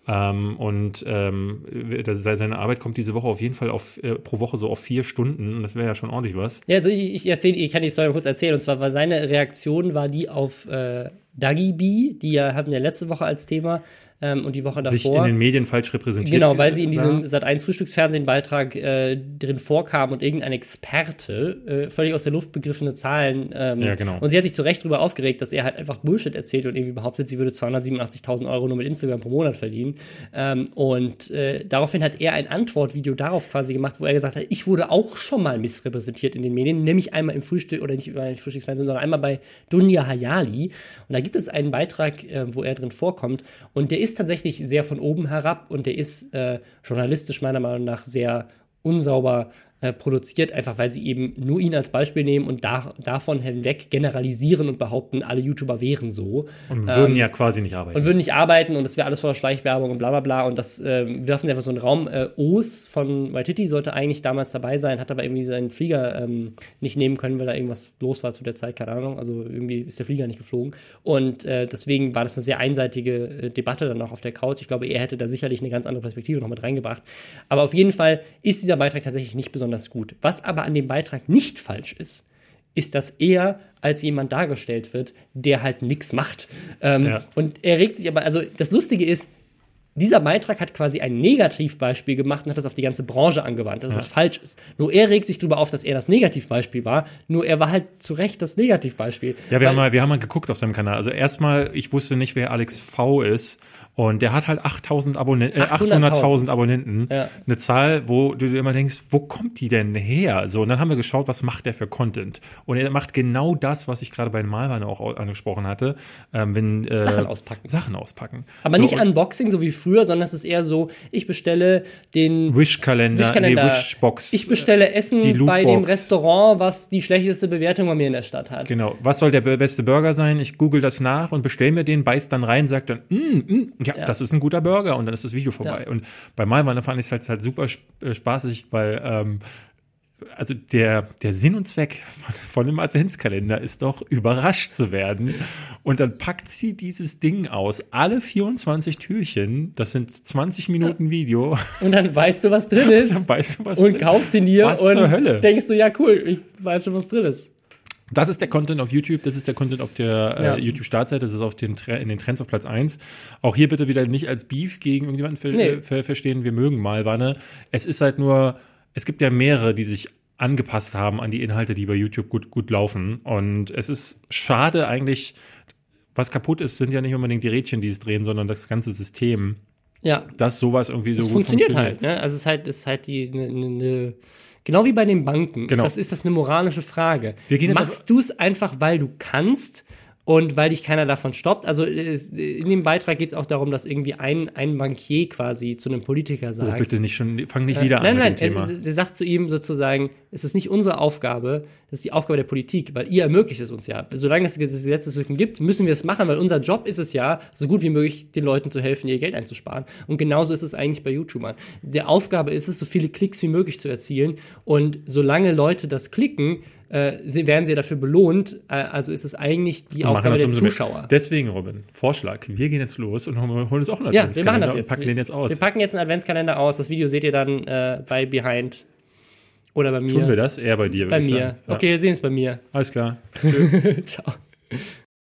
Ähm, und ähm, seine Arbeit kommt diese Woche auf jeden Fall auf, äh, pro Woche so auf vier Stunden. Und das wäre ja schon ordentlich was. Ja, also ich, ich erzähle, ich kann die Story kurz erzählen. Und zwar war seine Reaktion war die auf äh, Dagi B, die ja hatten ja letzte Woche als Thema ähm, und die Woche davor. Sich in den Medien falsch repräsentiert. Genau, weil sie in diesem Sat1 Frühstücksfernsehen-Beitrag äh, drin vorkam und irgendein Experte äh, völlig aus der Luft begriffene Zahlen. Ähm, ja, genau. Und sie hat sich zu Recht darüber aufgeregt, dass er halt einfach Bullshit erzählt und irgendwie behauptet, sie würde 287.000 Euro nur mit Instagram pro Monat verdienen. Ähm, und äh, daraufhin hat er ein Antwortvideo darauf quasi gemacht, wo er gesagt hat, ich wurde auch schon mal missrepräsentiert in den Medien, nämlich einmal im Frühstück oder nicht im Frühstücksfernsehen, sondern einmal bei Dunja Hayali. Und da gibt es einen Beitrag, äh, wo er drin vorkommt und der ist tatsächlich sehr von oben herab und der ist äh, journalistisch meiner Meinung nach sehr unsauber äh, produziert, einfach weil sie eben nur ihn als Beispiel nehmen und da, davon hinweg generalisieren und behaupten, alle YouTuber wären so. Und würden ähm, ja quasi nicht arbeiten. Und würden nicht arbeiten und es wäre alles voller Schleichwerbung und bla bla bla. Und das äh, werfen sie einfach so einen Raum. Äh, O's von Waititi sollte eigentlich damals dabei sein, hat aber irgendwie seinen Flieger ähm, nicht nehmen können, weil da irgendwas los war zu der Zeit, keine Ahnung. Also irgendwie ist der Flieger nicht geflogen. Und äh, deswegen war das eine sehr einseitige äh, Debatte dann auch auf der Couch. Ich glaube, er hätte da sicherlich eine ganz andere Perspektive noch mit reingebracht. Aber auf jeden Fall ist dieser Beitrag tatsächlich nicht besonders besonders gut. Was aber an dem Beitrag nicht falsch ist, ist, dass er als jemand dargestellt wird, der halt nichts macht. Ähm, Ja. Und er regt sich aber, also das Lustige ist, dieser Beitrag hat quasi ein Negativbeispiel gemacht und hat das auf die ganze Branche angewandt, das was falsch ist. Nur er regt sich darüber auf, dass er das Negativbeispiel war, nur er war halt zu Recht das Negativbeispiel. Ja, wir haben, mal, wir haben mal geguckt auf seinem Kanal. Also erstmal, ich wusste nicht, wer Alex V ist. Und der hat halt 8000 Abonnenten, äh, 800.000 Abonnenten. Ja. Eine Zahl, wo du dir immer denkst, wo kommt die denn her? So, und dann haben wir geschaut, was macht der für Content? Und er macht genau das, was ich gerade bei den Malweinen auch au- angesprochen hatte. Ähm, wenn, äh, Sachen auspacken. Sachen auspacken. Aber so, nicht Unboxing, so wie früher, sondern es ist eher so, ich bestelle den Wish-Kalender, Wish-Kalender. nee, Wishbox. Ich bestelle Essen bei dem. Restaurant, was die schlechteste Bewertung bei mir in der Stadt hat. Genau. Was soll der be- beste Burger sein? Ich google das nach und bestelle mir den, beiß dann rein, sagt dann, mm, mm, ja, Ja. das ist ein guter Burger und dann ist das Video vorbei. Ja. Und bei Malwanne fand ich es halt, halt super äh, spaßig, weil ähm, also der, der Sinn und Zweck von, einem Adventskalender ist doch, überrascht zu werden. Und dann packt sie dieses Ding aus. Alle 24 Türchen, das sind 20 Minuten Video. Und dann weißt du, was drin (laughs) ist. Dann weißt du, was und drin- kaufst ihn dir Was und denkst du, ja, cool, ich weiß schon, was drin ist. Das ist der Content auf YouTube, das ist der Content auf der Ja. äh, YouTube-Startseite, das ist auf den, in den Trends auf Platz 1. Auch hier bitte wieder nicht als Beef gegen irgendjemanden ver Nee. äh, ver verstehen, wir mögen Malwanne. Es ist halt nur, es gibt ja mehrere, die sich angepasst haben an die Inhalte, die bei YouTube gut, gut laufen. Und es ist schade eigentlich, was kaputt ist, sind ja nicht unbedingt die Rädchen, die es drehen, sondern das ganze System, Ja, dass sowas irgendwie so es gut funktioniert halt. Ne? Also es ist halt, es ist halt die, ne, ne, ne, genau wie bei den Banken. Genau. Ist, das, ist das eine moralische Frage? Machst du es einfach, weil du kannst und weil dich keiner davon stoppt? Also es- in dem Beitrag geht es auch darum, dass irgendwie ein, ein Bankier quasi zu einem Politiker Oh, sagt. bitte nicht schon, fang nicht wieder Äh, nein, an nein, dem Thema. er, sagt zu ihm sozusagen, es ist nicht unsere Aufgabe, das ist die Aufgabe der Politik, weil ihr ermöglicht es uns ja. Solange es Gesetzeslücken gibt, müssen wir es machen, weil unser Job ist es ja, so gut wie möglich den Leuten zu helfen, ihr Geld einzusparen. Und genauso ist es eigentlich bei YouTubern. Der Aufgabe ist es, so viele Klicks wie möglich zu erzielen. Und solange Leute das klicken, äh, sie- werden sie dafür belohnt. Äh, also ist es eigentlich die machen Aufgabe der. Zuschauer. Deswegen, Robin, Vorschlag. Wir gehen jetzt los und holen uns auch einen Ja, wir machen Adventskalender das und jetzt. packen den jetzt aus. Wir packen jetzt einen Adventskalender aus. Das Video seht ihr dann äh, bei Behind oder bei mir. Tun wir das? Eher bei dir, Bei mir. Ja. Okay, wir sehen es bei mir. Alles klar. (laughs) Ciao.